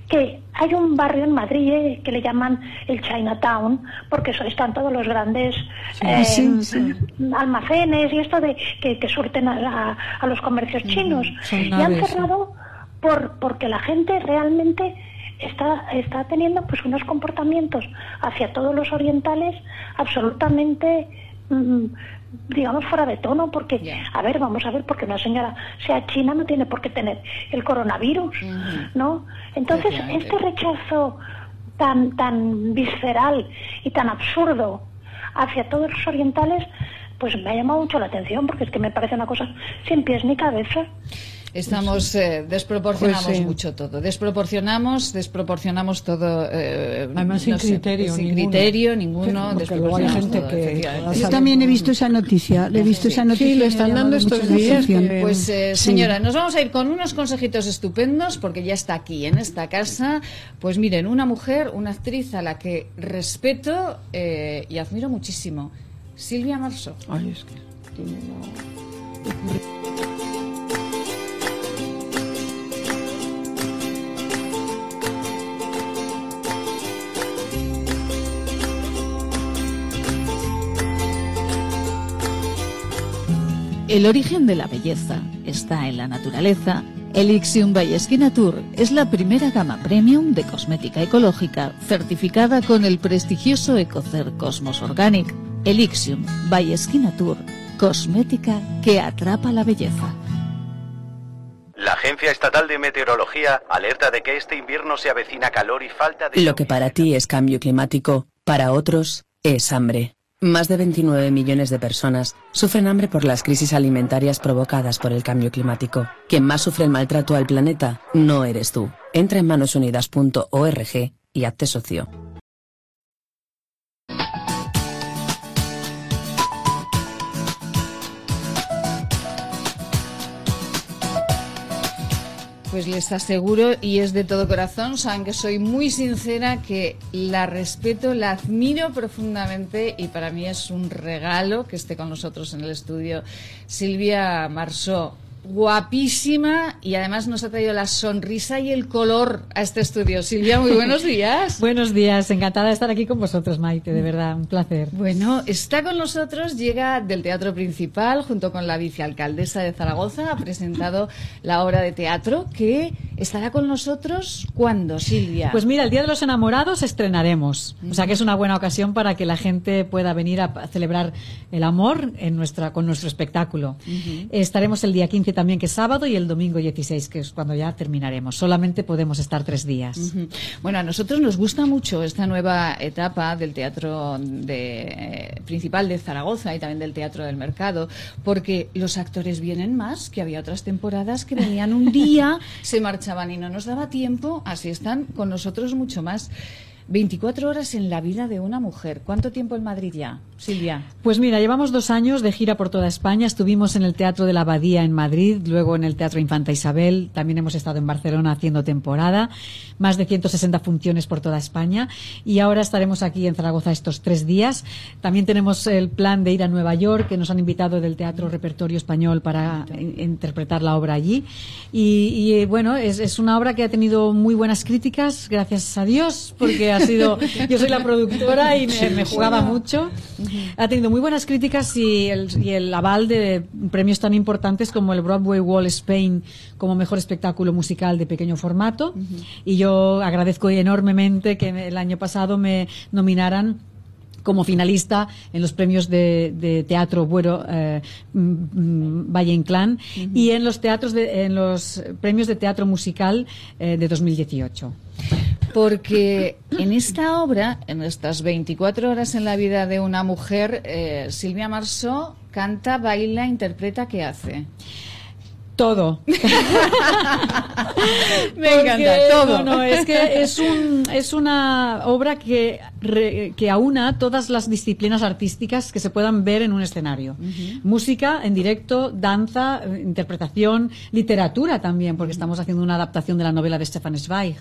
L: que hay un barrio en Madrid eh, que le llaman el Chinatown, porque están todos los grandes eh,
I: sí, sí.
L: almacenes y esto de que, que surten a, a los comercios chinos.
K: son
L: Y han cerrado por, porque la gente realmente está, está teniendo pues unos comportamientos hacia todos los orientales absolutamente mm, digamos fuera de tono porque a ver vamos a ver porque una señora sea china no tiene por qué tener el coronavirus no entonces este rechazo tan tan visceral y tan absurdo hacia todos los orientales pues me ha llamado mucho la atención porque es que me parece una cosa sin pies ni cabeza
A: Estamos, eh, desproporcionamos
K: Pues sí.
A: mucho todo. Desproporcionamos, desproporcionamos todo. eh,
K: Además, sin
A: no sé,
K: criterio
A: sin
K: ninguno.
A: criterio ninguno.
K: Sí, porque luego hay
A: desproporcionamos
K: gente
A: todo,
K: que-
A: efectivamente.
I: Yo también he visto esa noticia, le he visto esa noticia.
J: Sí, lo están dando estos días, que-
A: Pues eh,
I: Sí.
A: señora, nos vamos a ir con unos consejitos estupendos porque ya está aquí en esta casa. Pues miren, una mujer, una actriz a la que respeto eh, y admiro muchísimo, Silvia Marso.
J: Ay, es que...
B: El origen de la belleza está en la naturaleza. Elixium by Tour es la primera gama premium de cosmética ecológica certificada con el prestigioso Ecocer Cosmos Organic. Elixium by Tour, cosmética que atrapa la belleza.
Q: La Agencia Estatal de Meteorología alerta de que este invierno se avecina calor y falta de...
R: Lo que para ti es cambio climático, para otros es hambre. Más de 29 millones de personas sufren hambre por las crisis alimentarias provocadas por el cambio climático. Quien más sufre el maltrato al planeta no eres tú. Entra en manosunidas.org y hazte socio.
A: Pues les aseguro, y es de todo corazón, saben que soy muy sincera, que la respeto, la admiro profundamente y para mí es un regalo que esté con nosotros en el estudio Silvia Marsó. Guapísima y además nos ha traído la sonrisa y el color a este estudio. Silvia, muy buenos días.
K: Buenos días, encantada de estar aquí con vosotros, Maite, de verdad, un placer.
A: Bueno, está con nosotros, llega del Teatro Principal junto con la vicealcaldesa de Zaragoza, ha presentado la obra de teatro que estará con nosotros ¿cuándo, Silvia?
K: Pues mira, el Día de los Enamorados estrenaremos. O sea que es una buena ocasión para que la gente pueda venir a celebrar el amor en nuestra, con nuestro espectáculo. Estaremos el día 15 también, que es sábado, y el domingo 16, que es cuando ya terminaremos. Solamente podemos estar tres días.
A: Bueno, a nosotros nos gusta mucho esta nueva etapa del teatro de, eh, principal de Zaragoza y también del teatro del mercado, porque los actores vienen más, que había otras temporadas que venían un día, se marchaban y no nos daba tiempo, así están con nosotros mucho más. 24 horas en la vida de una mujer. ¿Cuánto tiempo en Madrid ya, Silvia?
S: Pues mira, llevamos dos años de gira por toda España. Estuvimos en el Teatro de la Abadía en Madrid, luego en el Teatro Infanta Isabel. También hemos estado en Barcelona haciendo temporada. Más de 160 funciones por toda España. Y ahora estaremos aquí en Zaragoza estos tres días. También tenemos el plan de ir a Nueva York, que nos han invitado del Teatro Repertorio Español para interpretar la obra allí. Y, bueno, es, es una obra que ha tenido muy buenas críticas, gracias a Dios, porque ha sido, yo soy la productora y me, jugaba mucho. Ha tenido muy buenas críticas y el, y el aval de premios tan importantes como el Broadway Wall Spain como mejor espectáculo musical de pequeño formato. Y yo agradezco enormemente que el año pasado me nominaran como finalista en los premios de, teatro Buero eh, mm, Valle Inclán y en los teatros en los premios de teatro musical eh, de 2018
A: porque en esta obra, en estas 24 horas en la vida de una mujer, eh, Silvia Marceau canta, baila, interpreta, ¿qué hace?
S: Todo.
A: Me encanta, todo.
S: No, es que es, un, es una obra que, que aúna todas las disciplinas artísticas que se puedan ver en un escenario. Música en directo, danza, interpretación, literatura también, porque estamos haciendo una adaptación de la novela de Stefan Zweig.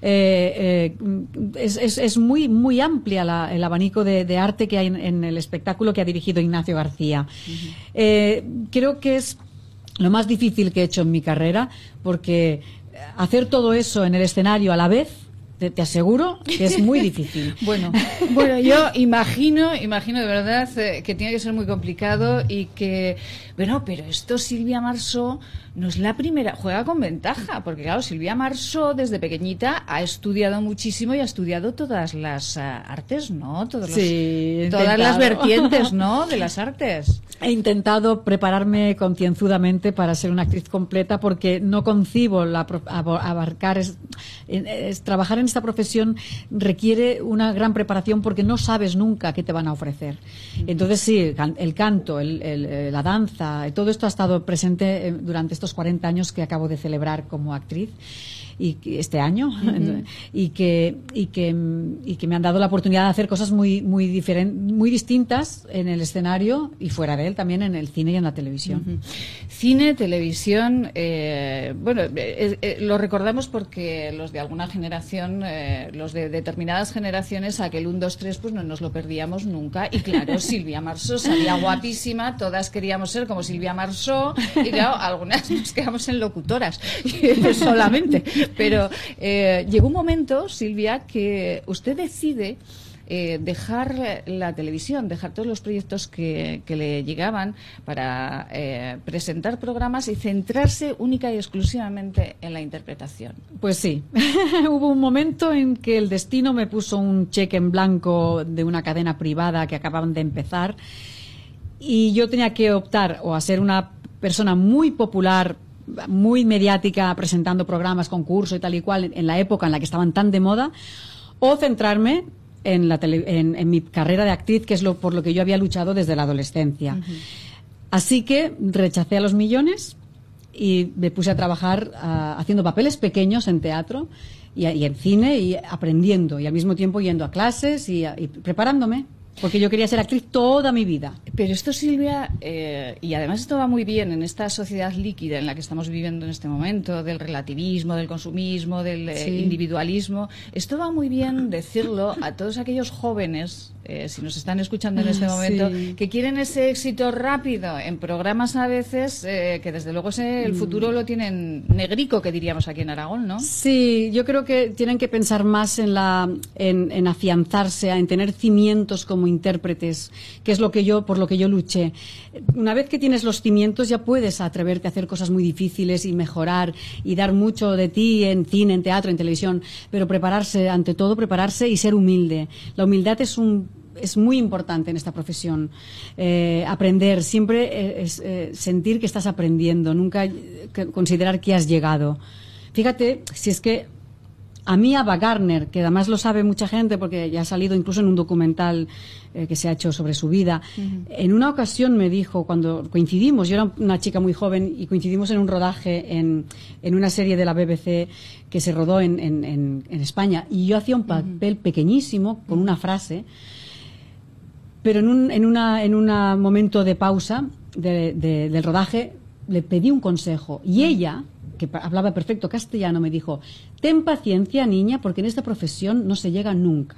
S: Eh, eh, es, es, muy, muy amplia el abanico de, arte que hay en, el espectáculo que ha dirigido Ignacio García. Eh, creo que es lo más difícil que he hecho en mi carrera, porque hacer todo eso en el escenario a la vez te, aseguro que es muy difícil.
A: bueno, bueno, yo imagino, imagino de verdad eh, que tiene que ser muy complicado y que, bueno, pero esto Silvia Marceau no es la primera, juega con ventaja, porque claro, Silvia Marceau desde pequeñita ha estudiado muchísimo y ha estudiado todas las eh, artes, ¿no? Todos todas las vertientes, ¿no? De las artes.
S: He intentado prepararme concienzudamente para ser una actriz completa porque no concibo la, abarcar, es, trabajar en esta profesión requiere una gran preparación porque no sabes nunca qué te van a ofrecer. Entonces sí, el canto, la danza, todo esto ha estado presente eh, durante estos 40 años que acabo de celebrar como actriz y este año y que y que y que me han dado la oportunidad de hacer cosas muy muy diferentes muy distintas en el escenario y fuera de él también en el cine y en la televisión.
A: Cine televisión eh, bueno eh, eh, lo recordamos porque los de alguna generación los de determinadas generaciones aquel 1 2 3 pues no nos lo perdíamos nunca. Y claro Silvia Marceau salía guapísima todas queríamos ser como Silvia Marceau y claro algunas nos quedamos en locutoras solamente pero eh, llegó un momento, Silvia, que usted decide eh, dejar la televisión, dejar todos los proyectos que, le llegaban para eh, presentar programas y centrarse única y exclusivamente en la interpretación.
S: Pues sí, hubo un momento en que el destino me puso un cheque en blanco de una cadena privada que acababan de empezar y yo tenía que optar o a ser una persona muy popular muy mediática presentando programas, concursos y tal y cual en la época en la que estaban tan de moda, o centrarme en, la en, mi carrera de actriz, que es lo, por lo que yo había luchado desde la adolescencia. Así que rechacé a los millones y me puse a trabajar ah, haciendo papeles pequeños en teatro y, en cine y aprendiendo y al mismo tiempo yendo a clases y preparándome. Porque yo quería ser actriz toda mi vida.
A: Pero esto, Silvia, eh, y además esto va muy bien en esta sociedad líquida en la que estamos viviendo en este momento, del relativismo, del consumismo, del eh, individualismo, esto va muy bien decirlo a todos aquellos jóvenes eh, si nos están escuchando en este momento, que quieren ese éxito rápido en programas a veces eh, que desde luego ese, el mm. futuro lo tienen negrico, que diríamos aquí en Aragón, ¿no?
S: Sí, yo creo que tienen que pensar más en, la, en, afianzarse, en tener cimientos como intérpretes, que es lo que yo, por lo que yo luché. Una vez que tienes los cimientos ya puedes atreverte a hacer cosas muy difíciles y mejorar y dar mucho de ti en cine, en teatro, en televisión, pero prepararse, ante todo prepararse y ser humilde. La humildad es un es muy importante en esta profesión. Eh, aprender, siempre eh, es, eh, sentir que estás aprendiendo, nunca considerar que has llegado. Fíjate, si es que a mí Ava Gardner, que además lo sabe mucha gente porque ya ha salido incluso en un documental eh, que se ha hecho sobre su vida, en una ocasión me dijo, cuando coincidimos, yo era una chica muy joven y coincidimos en un rodaje en, en una serie de la BBC que se rodó en, en- en- en España, y yo hacía un papel pequeñísimo con una frase, pero en un en una, en un momento de pausa de- de- del rodaje le pedí un consejo. Y ella que hablaba perfecto castellano me dijo ten paciencia niña porque en esta profesión no se llega nunca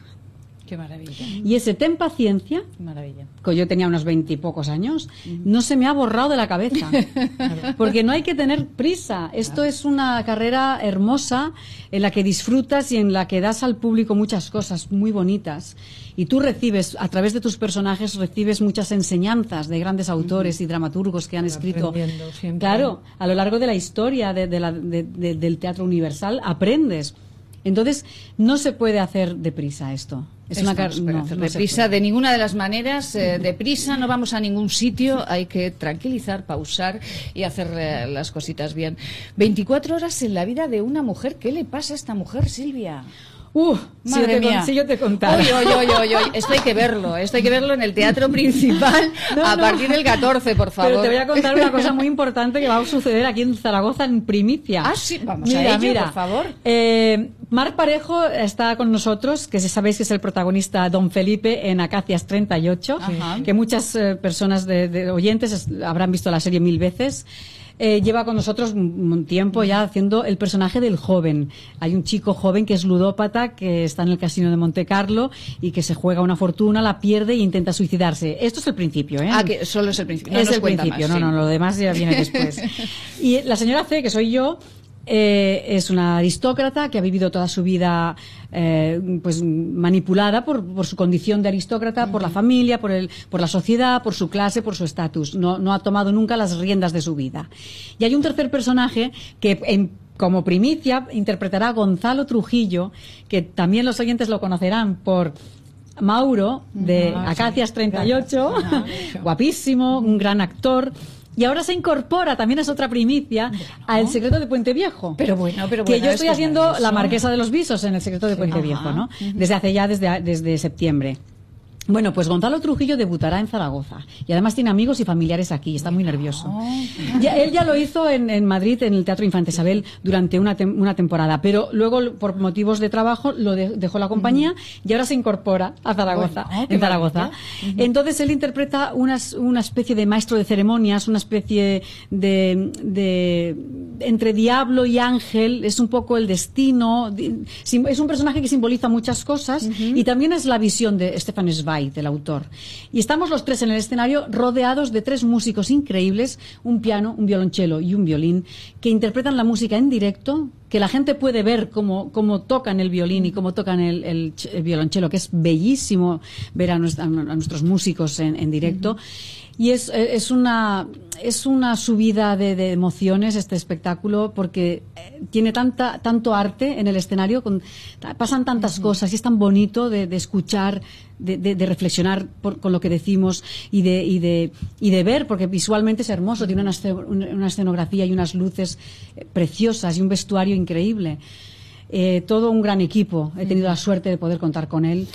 A: Qué maravilla.
S: y ese ten paciencia
A: maravilla.
S: que yo tenía unos veintipocos años, no se me ha borrado de la cabeza. Porque no hay que tener prisa. Esto es una carrera hermosa en la que disfrutas y en la que das al público muchas cosas muy bonitas. Y tú recibes, a través de tus personajes, recibes muchas enseñanzas de grandes autores y dramaturgos que han escrito. Claro, a lo largo de la historia de- de la- de- de- del teatro universal aprendes. Entonces, no se puede hacer deprisa esto. Es
A: Esto
S: una
A: no
S: no,
A: hacer deprisa de ninguna de las maneras. eh, deprisa no vamos a ningún sitio. Hay que tranquilizar, pausar y hacer eh, las cositas bien. 24 horas en la vida de una mujer. ¿Qué le pasa a esta mujer, Silvia?
S: Uh, si yo
A: Madre
S: te
A: mía.
S: si yo te contara.
A: Oy. Esto hay que verlo. Esto hay que verlo en el teatro principal
S: No,
A: a
S: no.
A: partir del 14, por favor.
S: Pero te voy a contar una cosa muy importante que va a suceder aquí en Zaragoza en primicia.
A: Ah, sí, vamos
S: mira,
A: a ello,
S: mira.
A: por favor.
S: Eh, Marc Parejo está con nosotros, que sabéis que es el protagonista Don Felipe en Acacias 38,
A: Ajá.
S: que muchas eh, personas de, de oyentes es- habrán visto la serie mil veces. Eh, lleva con nosotros un, tiempo ya haciendo el personaje del joven. Hay un chico joven que es ludópata, que está en el casino de Monte Carlo y que se juega una fortuna, la pierde e intenta suicidarse. Esto es el principio, ¿eh?
A: Ah, que solo es el principio. No
S: es el principio,
A: más,
S: no,
A: sí.
S: no, lo demás ya viene después. y la señora C, que soy yo, eh, es una aristócrata que ha vivido toda su vida eh, pues manipulada por, por su condición de aristócrata, por la familia, por, el, por la sociedad, por su clase, por su estatus. No, no ha tomado nunca las riendas de su vida. Y hay un tercer personaje que en como primicia interpretará Gonzalo Trujillo, que también los oyentes lo conocerán por Mauro de
K: Ah.
S: Acacias 38, guapísimo, un gran actor. Y ahora se incorpora, también es otra primicia, a El secreto de Puente Viejo.
A: Pero bueno, pero
S: que
A: bueno,
S: yo
A: esto
S: estoy
A: es
S: haciendo la marquesa de los visos en El secreto de Puente
A: Ajá.
S: Viejo, ¿no? Desde hace ya, desde, desde septiembre. Bueno, pues Gonzalo Trujillo debutará en Zaragoza y además tiene amigos y familiares aquí, está muy nervioso. Ya- él ya lo hizo en, en Madrid, en el Teatro Infante Isabel, durante una, tem- una temporada, pero luego, por motivos de trabajo, lo de- dejó la compañía y ahora se incorpora a Zaragoza,
A: Bueno, qué
S: en Zaragoza.
A: maravilla.
S: Entonces él interpreta unas- una especie de maestro de ceremonias, una especie de, de- entre diablo y ángel, es un poco el destino, es un personaje que simboliza muchas cosas y también es la visión de Stefan Zweig, el autor. Y estamos los tres en el escenario rodeados de tres músicos increíbles, un piano, un violonchelo y un violín, que interpretan la música en directo, que la gente puede ver cómo, cómo tocan el violín y cómo tocan el, el ch- el violonchelo, que es bellísimo ver a, nues- a nuestros músicos en, en directo. Y es, es, una, es una subida de, de emociones este espectáculo porque eh, tiene tanta, tanto arte en el escenario, con- pasan tantas cosas y es tan bonito de, de escuchar, de, de- de reflexionar por- con lo que decimos y de, y, de, y de ver, porque visualmente es hermoso, tiene una, esce- una una escenografía y unas luces eh, preciosas y un vestuario increíble. Eh, todo un gran equipo. He tenido la suerte de poder contar con él.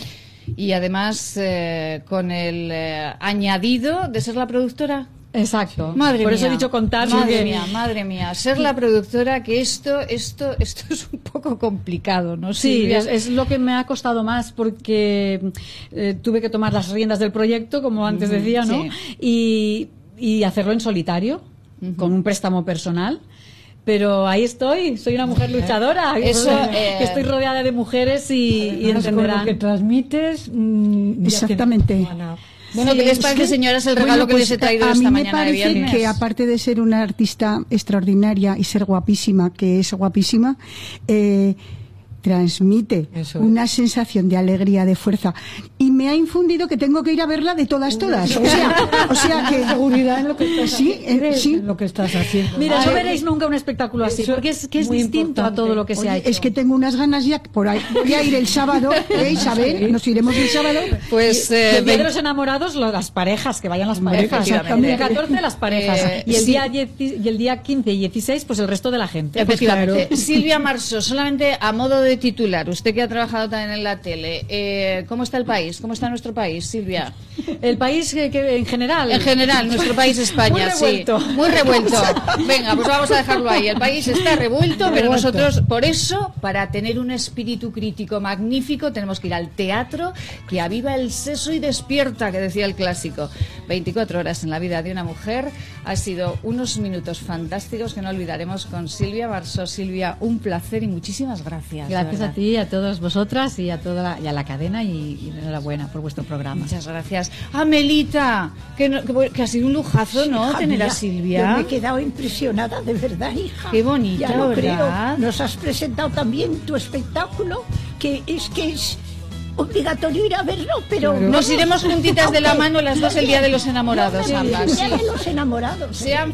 A: Y además eh, con el eh, añadido de ser la productora.
S: Exacto.
A: Madre
S: Por
A: mía.
S: eso he dicho contar.
A: Madre mía, madre mía. Ser la productora, que esto, esto, esto es un poco complicado, ¿no?
S: Sí, es, es lo que me ha costado más porque eh, tuve que tomar las riendas del proyecto, como antes decía, ¿no?
A: sí.
S: Y, y hacerlo en solitario, con un préstamo personal. Pero ahí estoy, soy una mujer luchadora.
A: Eso,
S: que
A: eh,
S: estoy rodeada de mujeres y, y
K: con
S: entenderán.
K: lo que transmites. mm,
I: Exactamente.
A: Bueno, ¿qué les parece, señoras, el regalo que
I: Bueno,
A: les he
I: pues,
A: traído
I: a
A: esta
I: mí me
A: mañana de
I: parece que aparte de ser una artista extraordinaria y ser guapísima, que es guapísima, eh, transmite
K: Eso es.
I: una sensación de alegría, de fuerza. Y me ha infundido que tengo que ir a verla de todas, todas. O sea, o sea que...
K: seguridad en lo que estás
I: Sí, eh,
K: haciendo,
I: sí.
K: en lo que estás haciendo.
S: Mira,
K: Ay,
S: no veréis nunca un espectáculo así,
K: Eso
S: porque es que es distinto a todo lo que se ha hecho.
I: es que tengo unas ganas ya por ahí. Voy a ir el sábado, ¿eh, Isabel? Nos iremos el sábado.
A: Pues,
S: Y
A: eh,
S: el día de
A: vein-
S: los enamorados, lo- las parejas, que vayan las parejas. El 14 las parejas.
A: Eh,
S: y, el
A: sí.
S: día 10 y el día 15 y 16, pues el resto de la gente.
A: Efectivamente.
S: Pues claro.
A: Silvia Marso, solamente a modo de
T: de titular, usted que ha trabajado también en la tele, eh, ¿cómo está el país? ¿Cómo está nuestro país, Silvia?
S: El país que, que en general.
T: En general, nuestro país España,
S: Muy revuelto.
T: sí. Muy revuelto. Venga, pues vamos a dejarlo ahí. El país está revuelto, pero nosotros, por eso, para tener un espíritu crítico magnífico, tenemos que ir al teatro que aviva el seso y despierta, que decía el clásico. 24 horas en la vida de una mujer. Ha sido unos minutos fantásticos que no olvidaremos con Silvia Barsó. Silvia, un placer y muchísimas gracias.
S: Gracias a ti, a todas vosotras y a toda la, y a la cadena y, y enhorabuena por vuestro programa.
T: Muchas gracias. Amelita, que, no- que, que ha sido un lujazo, ¿no?
M: Hija
T: Tener a Silvia.
M: Yo me he quedado impresionada, de verdad, hija.
T: Qué bonita,
M: Ya lo
T: ¿verdad?
M: creo. Nos has presentado también tu espectáculo, que es que es obligatorio ir a verlo, pero...
T: Nos iremos juntitas de la mano las dos el día de los enamorados,
M: Sí,
T: ambas.
M: El día de los enamorados. ¿eh?
T: Sean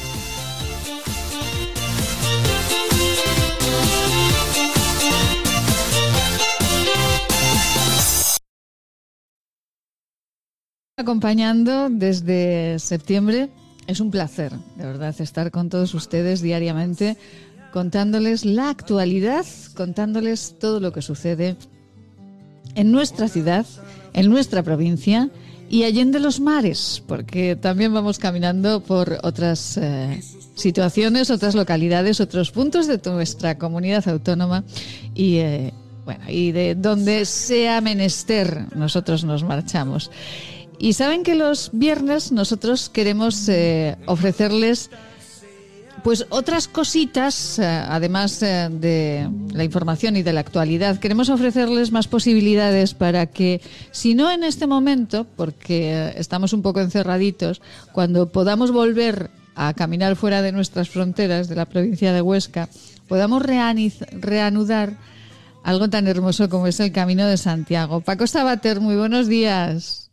A: Acompañando desde septiembre. Es un placer, de verdad, estar con todos ustedes diariamente, contándoles la actualidad, contándoles todo lo que sucede en nuestra ciudad, en nuestra provincia y allende los mares, porque también vamos caminando por otras eh, situaciones, otras localidades, otros puntos de nuestra comunidad autónoma y eh, bueno, y de donde sea menester nosotros nos marchamos. Y saben que los viernes nosotros queremos eh, ofrecerles pues otras cositas, eh, además eh, de la información y de la actualidad, queremos ofrecerles más posibilidades para que, si no en este momento, porque eh, estamos un poco encerraditos, cuando podamos volver a caminar fuera de nuestras fronteras, de la provincia de Huesca, podamos reanudar algo tan hermoso como es el Camino de Santiago. Paco Sabater, muy buenos días.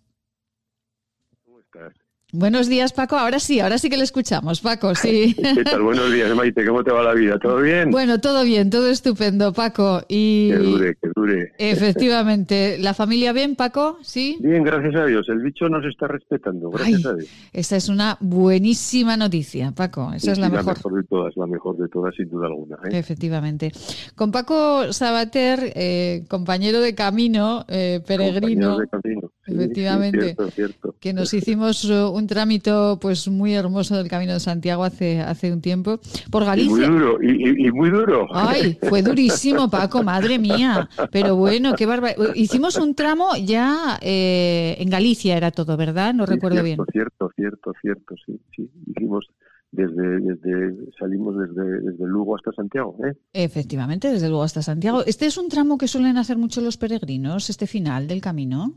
A: Buenos días, Paco. Ahora sí, ahora sí que le escuchamos, Paco, sí.
U: ¿Qué tal? Buenos días, Maite. ¿Cómo te va la vida? ¿Todo bien?
A: Bueno, todo bien, todo estupendo, Paco. Y
U: Que dure, que dure.
A: efectivamente, ¿la familia bien, Paco? Sí.
U: Bien, gracias a Dios. El bicho nos está respetando, gracias
A: Ay,
U: a Dios.
A: Esa es una buenísima noticia, Paco. Esa es la mejor.
U: de todas, la mejor de todas, sin duda alguna. ¿eh?
A: Efectivamente. Con Paco Sabater, eh, compañero de camino, eh, peregrino.
U: Compañeros de camino.
A: Efectivamente. Que nos hicimos uh, un trámite pues muy hermoso del Camino de Santiago hace, hace un tiempo por Galicia.
U: muy duro, y, muy duro.
A: Ay, fue durísimo, Paco, madre mía. Pero bueno, qué barbaridad. Hicimos un tramo ya eh, en Galicia, era todo, ¿verdad? No recuerdo bien.
U: Cierto, cierto, cierto, sí, sí. Hicimos desde, desde salimos desde, desde Lugo hasta Santiago. ¿eh?
A: Efectivamente, desde Lugo hasta Santiago. ¿Este es un tramo que suelen hacer mucho los peregrinos, este final del camino?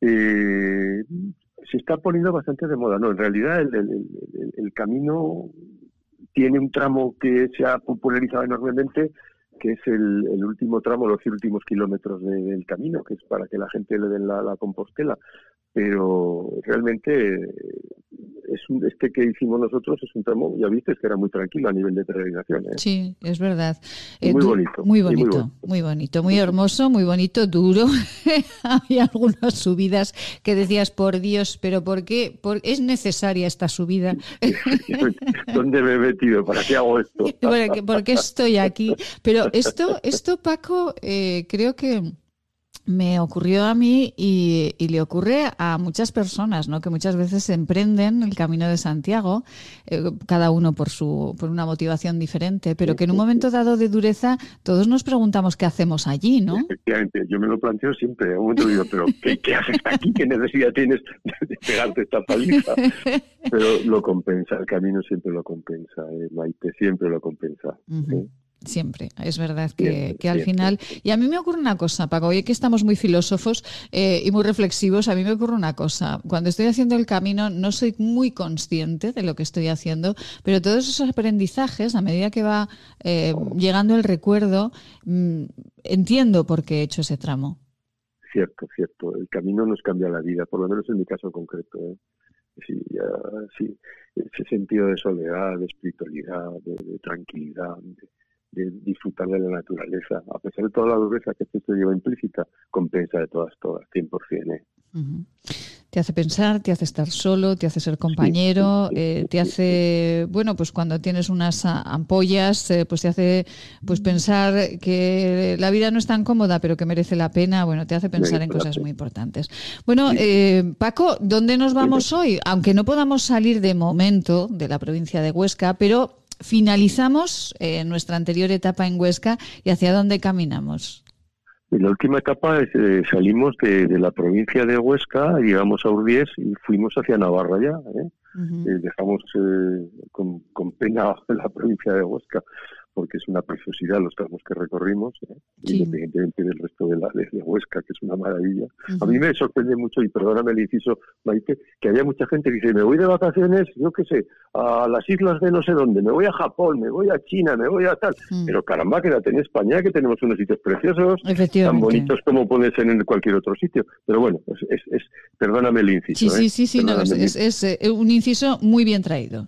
U: Eh, se está poniendo bastante de moda. No, en realidad el, camino tiene un tramo que se ha popularizado enormemente, que es el, último tramo, los últimos kilómetros del camino, que es para que la gente le den la compostela. Pero realmente es este que hicimos nosotros es un tramo, ya viste, que era muy tranquilo a nivel de peregrinación. ¿eh?
A: Sí, es verdad.
U: Eh, muy, bonito,
A: muy, bonito. Muy bonito. Muy hermoso, muy bonito, duro. Hay algunas subidas que decías, por Dios, pero ¿por qué? ¿Por, ¿Es necesaria esta subida?
U: ¿Dónde me he metido? ¿Para qué hago esto?
A: ¿Por qué, estoy aquí? Pero esto, esto Paco, eh, creo que me ocurrió a mí y, le ocurre a muchas personas, ¿no? Que muchas veces emprenden el camino de Santiago, eh, cada uno por su, por una motivación diferente, pero que en un momento dado de dureza todos nos preguntamos qué hacemos allí, ¿no?
U: Efectivamente, yo me lo planteo siempre. En un momento digo, pero ¿qué, haces aquí? ¿Qué necesidad tienes de pegarte esta paliza? Pero lo compensa, el camino siempre lo compensa, eh, Maite, siempre lo compensa.
A: Siempre, es verdad que, al final... Y a mí me ocurre una cosa, Paco, hoy que estamos muy filósofos eh, y muy reflexivos, a mí me ocurre una cosa. Cuando estoy haciendo el camino no soy muy consciente de lo que estoy haciendo, pero todos esos aprendizajes, a medida que va eh, llegando el recuerdo, mm, entiendo por qué he hecho ese tramo.
U: Cierto, cierto. El camino nos cambia la vida, por lo menos en mi caso concreto. ¿eh? Sí, sí, ese sentido de soledad, de espiritualidad, de, tranquilidad, de disfrutar de la naturaleza. A pesar de toda la dureza que esto lleva implícita, compensa de todas, todas, 100%. ¿eh?
A: Te hace pensar, te hace estar solo, te hace ser compañero, eh, te hace, bueno, pues cuando tienes unas ampollas, eh, pues te hace pues pensar que la vida no es tan cómoda, pero que merece la pena, bueno, te hace pensar en cosas muy importantes. Bueno, eh, Paco, ¿dónde nos vamos hoy? Aunque no podamos salir de momento de la provincia de Huesca, pero finalizamos eh, nuestra anterior etapa en Huesca y hacia dónde caminamos.
U: En la última etapa eh, salimos de, la provincia de Huesca, llegamos a Urbies y fuimos hacia Navarra ya. ¿eh? dejamos con, con, pena la provincia de Huesca porque es una preciosidad los tramos que recorrimos, ¿eh? independientemente del resto de la de Huesca, que es una maravilla. A mí me sorprende mucho, y perdóname el inciso, Maite, que había mucha gente que dice, me voy de vacaciones, yo qué sé, a las islas de no sé dónde, me voy a Japón, me voy a China, me voy a tal. Pero caramba, quédate en España, que tenemos unos sitios preciosos, tan bonitos como pueden ser en cualquier otro sitio. Pero bueno, es, es, perdóname el inciso.
A: Sí, sí, sí, no, es, es eh, un inciso muy bien traído.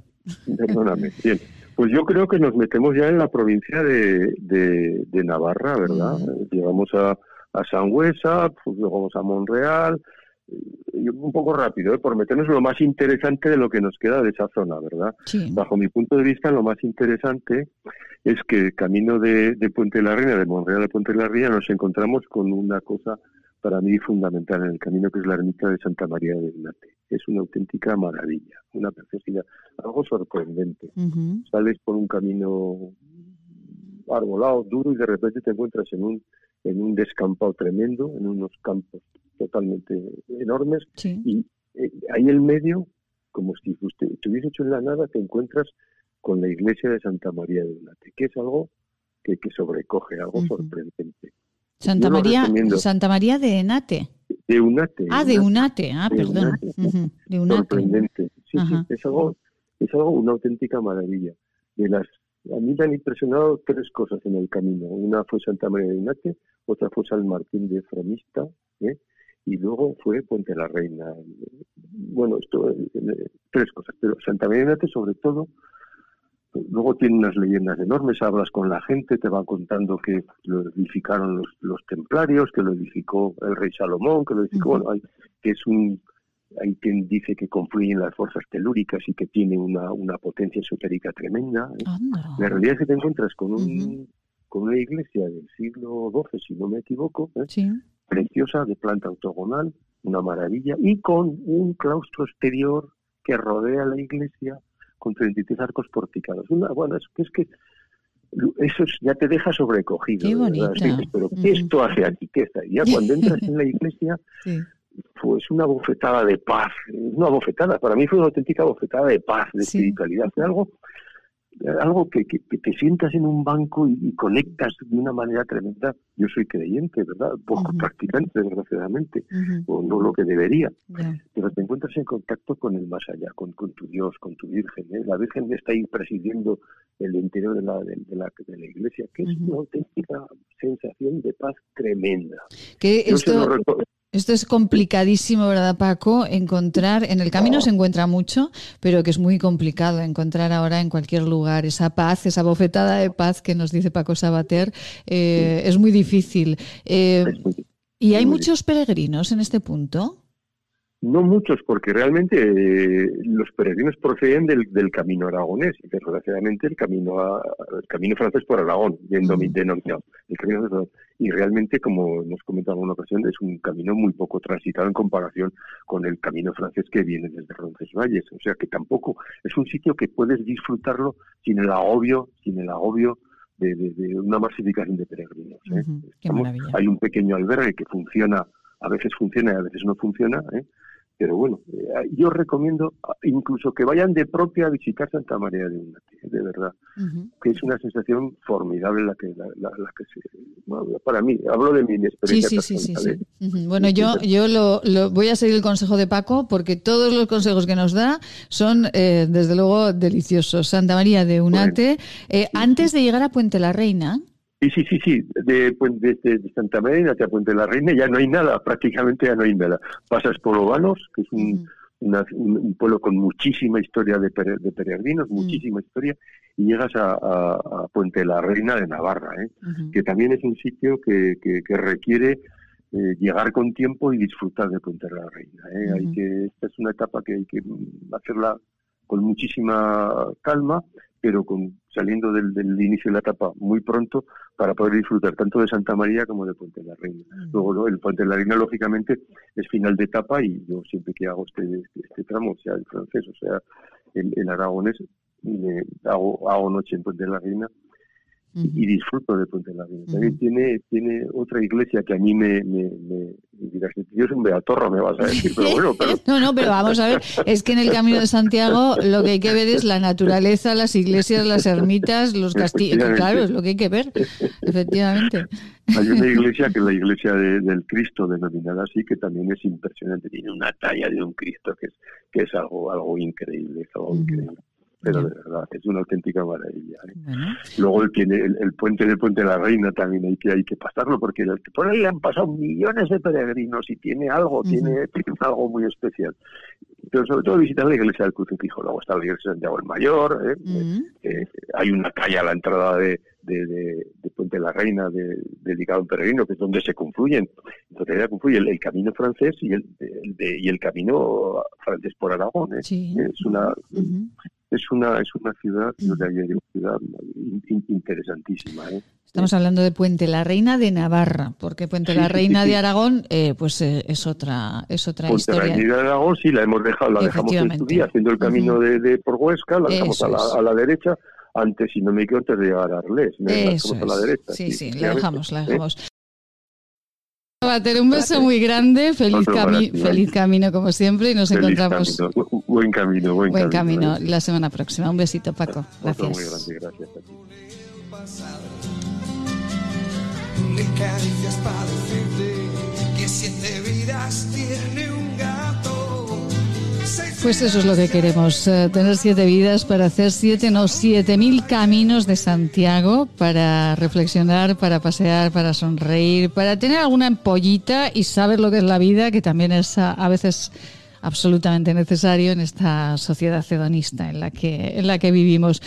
U: Perdóname, bien. Pues yo creo que nos metemos ya en la provincia de, de, Navarra, ¿verdad? Llegamos a, a Sangüesa, pues luego vamos a Monreal, un poco rápido, ¿eh? por meternos lo más interesante de lo que nos queda de esa zona, ¿verdad? Bajo mi punto de vista, lo más interesante es que camino de, de Puente de la Reina, de Monreal a Puente de la Reina, nos encontramos con una cosa para mí fundamental en el camino, que es la ermita de Santa María del Nate. Es una auténtica maravilla, una preciosidad, algo sorprendente. Sales por un camino arbolado, duro, y de repente te encuentras en un, en un descampado tremendo, en unos campos totalmente enormes, y eh, ahí en medio, como si usted estuviese hecho en la nada, te encuentras con la iglesia de Santa María del Nate, que es algo que, que sobrecoge, algo sorprendente.
A: Santa María, Santa María de Enate.
U: De Unate.
A: Ah, de Unate, ah, perdón.
U: De Unate. Sorprendente. Sí, sí, es algo, es algo una auténtica maravilla. De las, a mí me han impresionado tres cosas en el camino. Una fue Santa María de Unate, otra fue San Martín de Fromista, ¿eh? y luego fue Puente la Reina. Bueno, esto, eh, tres cosas, pero Santa María de Unate sobre todo Luego tiene unas leyendas enormes, hablas con la gente, te va contando que lo edificaron los, los templarios, que lo edificó el rey Salomón, que lo edificó, bueno, hay, que es un, hay quien dice que confluyen las fuerzas telúricas y que tiene una, una potencia esotérica tremenda. ¿eh? La realidad es que te encuentras con, un, con una iglesia del siglo XII, si no me equivoco, ¿eh? preciosa, de planta octogonal, una maravilla, y con un claustro exterior que rodea la iglesia con 33 arcos porticados. Una, bueno, es que es que eso ya te deja sobrecogido.
A: Qué bonito.
U: pero esto hace aquí? ¿Qué está? Y ya cuando entras en la iglesia, pues una bofetada de paz, una bofetada, para mí fue una auténtica bofetada de paz, de espiritualidad, fue algo algo que, que, te sientas en un banco y, conectas de una manera tremenda. Yo soy creyente, ¿verdad? Poco practicante, desgraciadamente, o no lo que debería. Pero te encuentras en contacto con el más allá, con, con tu Dios, con tu Virgen. ¿eh? La Virgen está ahí presidiendo el interior de la, de, la, de la iglesia, que es una auténtica sensación de paz tremenda.
A: Que esto... Esto es complicadísimo, ¿verdad, Paco? Encontrar, en el camino se encuentra mucho, pero que es muy complicado encontrar ahora en cualquier lugar esa paz, esa bofetada de paz que nos dice Paco Sabater, eh, es muy difícil. Eh, ¿Y hay muchos peregrinos en este punto?
U: No muchos, porque realmente eh, los peregrinos proceden del, camino aragonés y desgraciadamente el camino el camino francés por Aragón, bien denominado. El camino y realmente, como hemos comentado en alguna ocasión, es un camino muy poco transitado en comparación con el camino francés que viene desde Roncesvalles. O sea que tampoco es un sitio que puedes disfrutarlo sin el agobio, sin el agobio de, una masificación de peregrinos. ¿eh? hay un pequeño albergue que funciona, a veces funciona y a veces no funciona. ¿eh? Pero bueno, eh, yo recomiendo ah, incluso que vayan de propia a visitar Santa María de Unate, de verdad, que es una sensación formidable la que, la, que se... para mí, hablo de mi experiencia.
A: Sí, sí, sí, sí, ¿eh? Bueno, yo, yo lo, voy a seguir el consejo de Paco porque todos los consejos que nos da son, eh, desde luego, deliciosos. Santa María de Unate, antes de llegar a Puente la Reina,
U: Sí, sí, sí, sí. De, de, Santa Marina hacia Puente de la Reina ya no hay nada, prácticamente ya no hay nada. Pasas por Obanos, que es un, pueblo con muchísima historia de, peregrinos, muchísima historia, y llegas a, Puente de la Reina de Navarra, ¿eh? que también es un sitio que, que, requiere eh, llegar con tiempo y disfrutar de Puente de la Reina. ¿eh? hay que, esta es una etapa que hay que hacerla con muchísima calma pero con, saliendo del, inicio de la etapa muy pronto para poder disfrutar tanto de Santa María como de Puente de la Reina. Mm. Luego el Puente de la Reina, lógicamente, es final de etapa y yo siempre que hago este, este tramo, sea el francés o sea el, aragonés, hago, hago noche en Puente de la Reina y disfruto de Puente de la Reina. También tiene, tiene otra iglesia que a mí me, me, me dirás, yo soy un beatorro, me vas a decir, pero bueno. Pero...
A: no, no, pero vamos a ver, es que en el Camino de Santiago lo que hay que ver es la naturaleza, las iglesias, las ermitas, los castillos, claro, es lo que hay que ver, efectivamente.
U: Hay una iglesia que es la iglesia del Cristo, denominada así, que también es impresionante, tiene una talla de un Cristo que es, que es algo, algo increíble, es algo increíble pero de verdad es una auténtica maravilla. ¿eh? Luego el, el, puente del Puente de la Reina también hay que hay que pasarlo porque por ahí han pasado millones de peregrinos y tiene algo, tiene, algo muy especial. Pero sobre todo visitar la iglesia del Crucifijo. Luego está la iglesia de Santiago el Mayor. ¿eh? Eh, hay una calle a la entrada de, de, Puente de la Reina dedicado a un peregrino, que es donde se confluyen. Entonces confluye el, camino francés y el, y el camino francés por Aragón. Es una es una es una ciudad, una ciudad interesantísima. ¿eh?
A: Estamos hablando de Puente la Reina de Navarra, porque Puente la Reina de Aragón, eh, pues eh, es otra es otra
U: Puente
A: historia.
U: la Reina de Aragón sí la hemos dejado, la dejamos en su día haciendo el camino de, por Huesca, la dejamos a la, a la, derecha antes, si no me equivoco, antes de llegar a Arles, la dejamos a la derecha.
A: Sí, sí, la dejamos, la dejamos. tener un beso muy grande, feliz, feliz camino como siempre y nos encontramos.
U: Buen camino, buen,
A: buen camino. La semana próxima. Un besito, Paco. Gracias.
U: Muy grande, gracias a ti.
A: que siete vidas tiene un pues eso es lo que queremos, eh, tener siete vidas para hacer siete, no, siete mil caminos de Santiago para reflexionar, para pasear, para sonreír, para tener alguna empollita y saber lo que es la vida, que también es a, veces absolutamente necesario en esta sociedad hedonista en la que, en la que vivimos.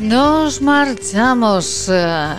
A: Nos marchamos. Eh,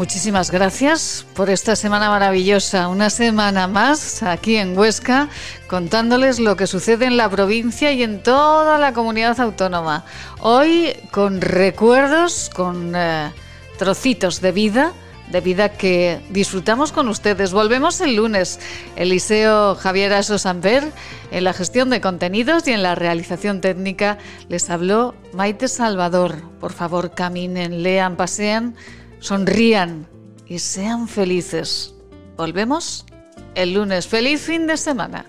A: Muchísimas gracias por esta semana maravillosa, una semana más aquí en Huesca, contándoles lo que sucede en la provincia y en toda la comunidad autónoma. Hoy con recuerdos, con eh, trocitos de vida, de vida que disfrutamos con ustedes. Volvemos el lunes. Eliseo Javier Aso Samper en la gestión de contenidos y en la realización técnica les habló Maite Salvador. Por favor, caminen, lean, pasean sonrían y sean felices. Volvemos el lunes. Feliz fin de semana.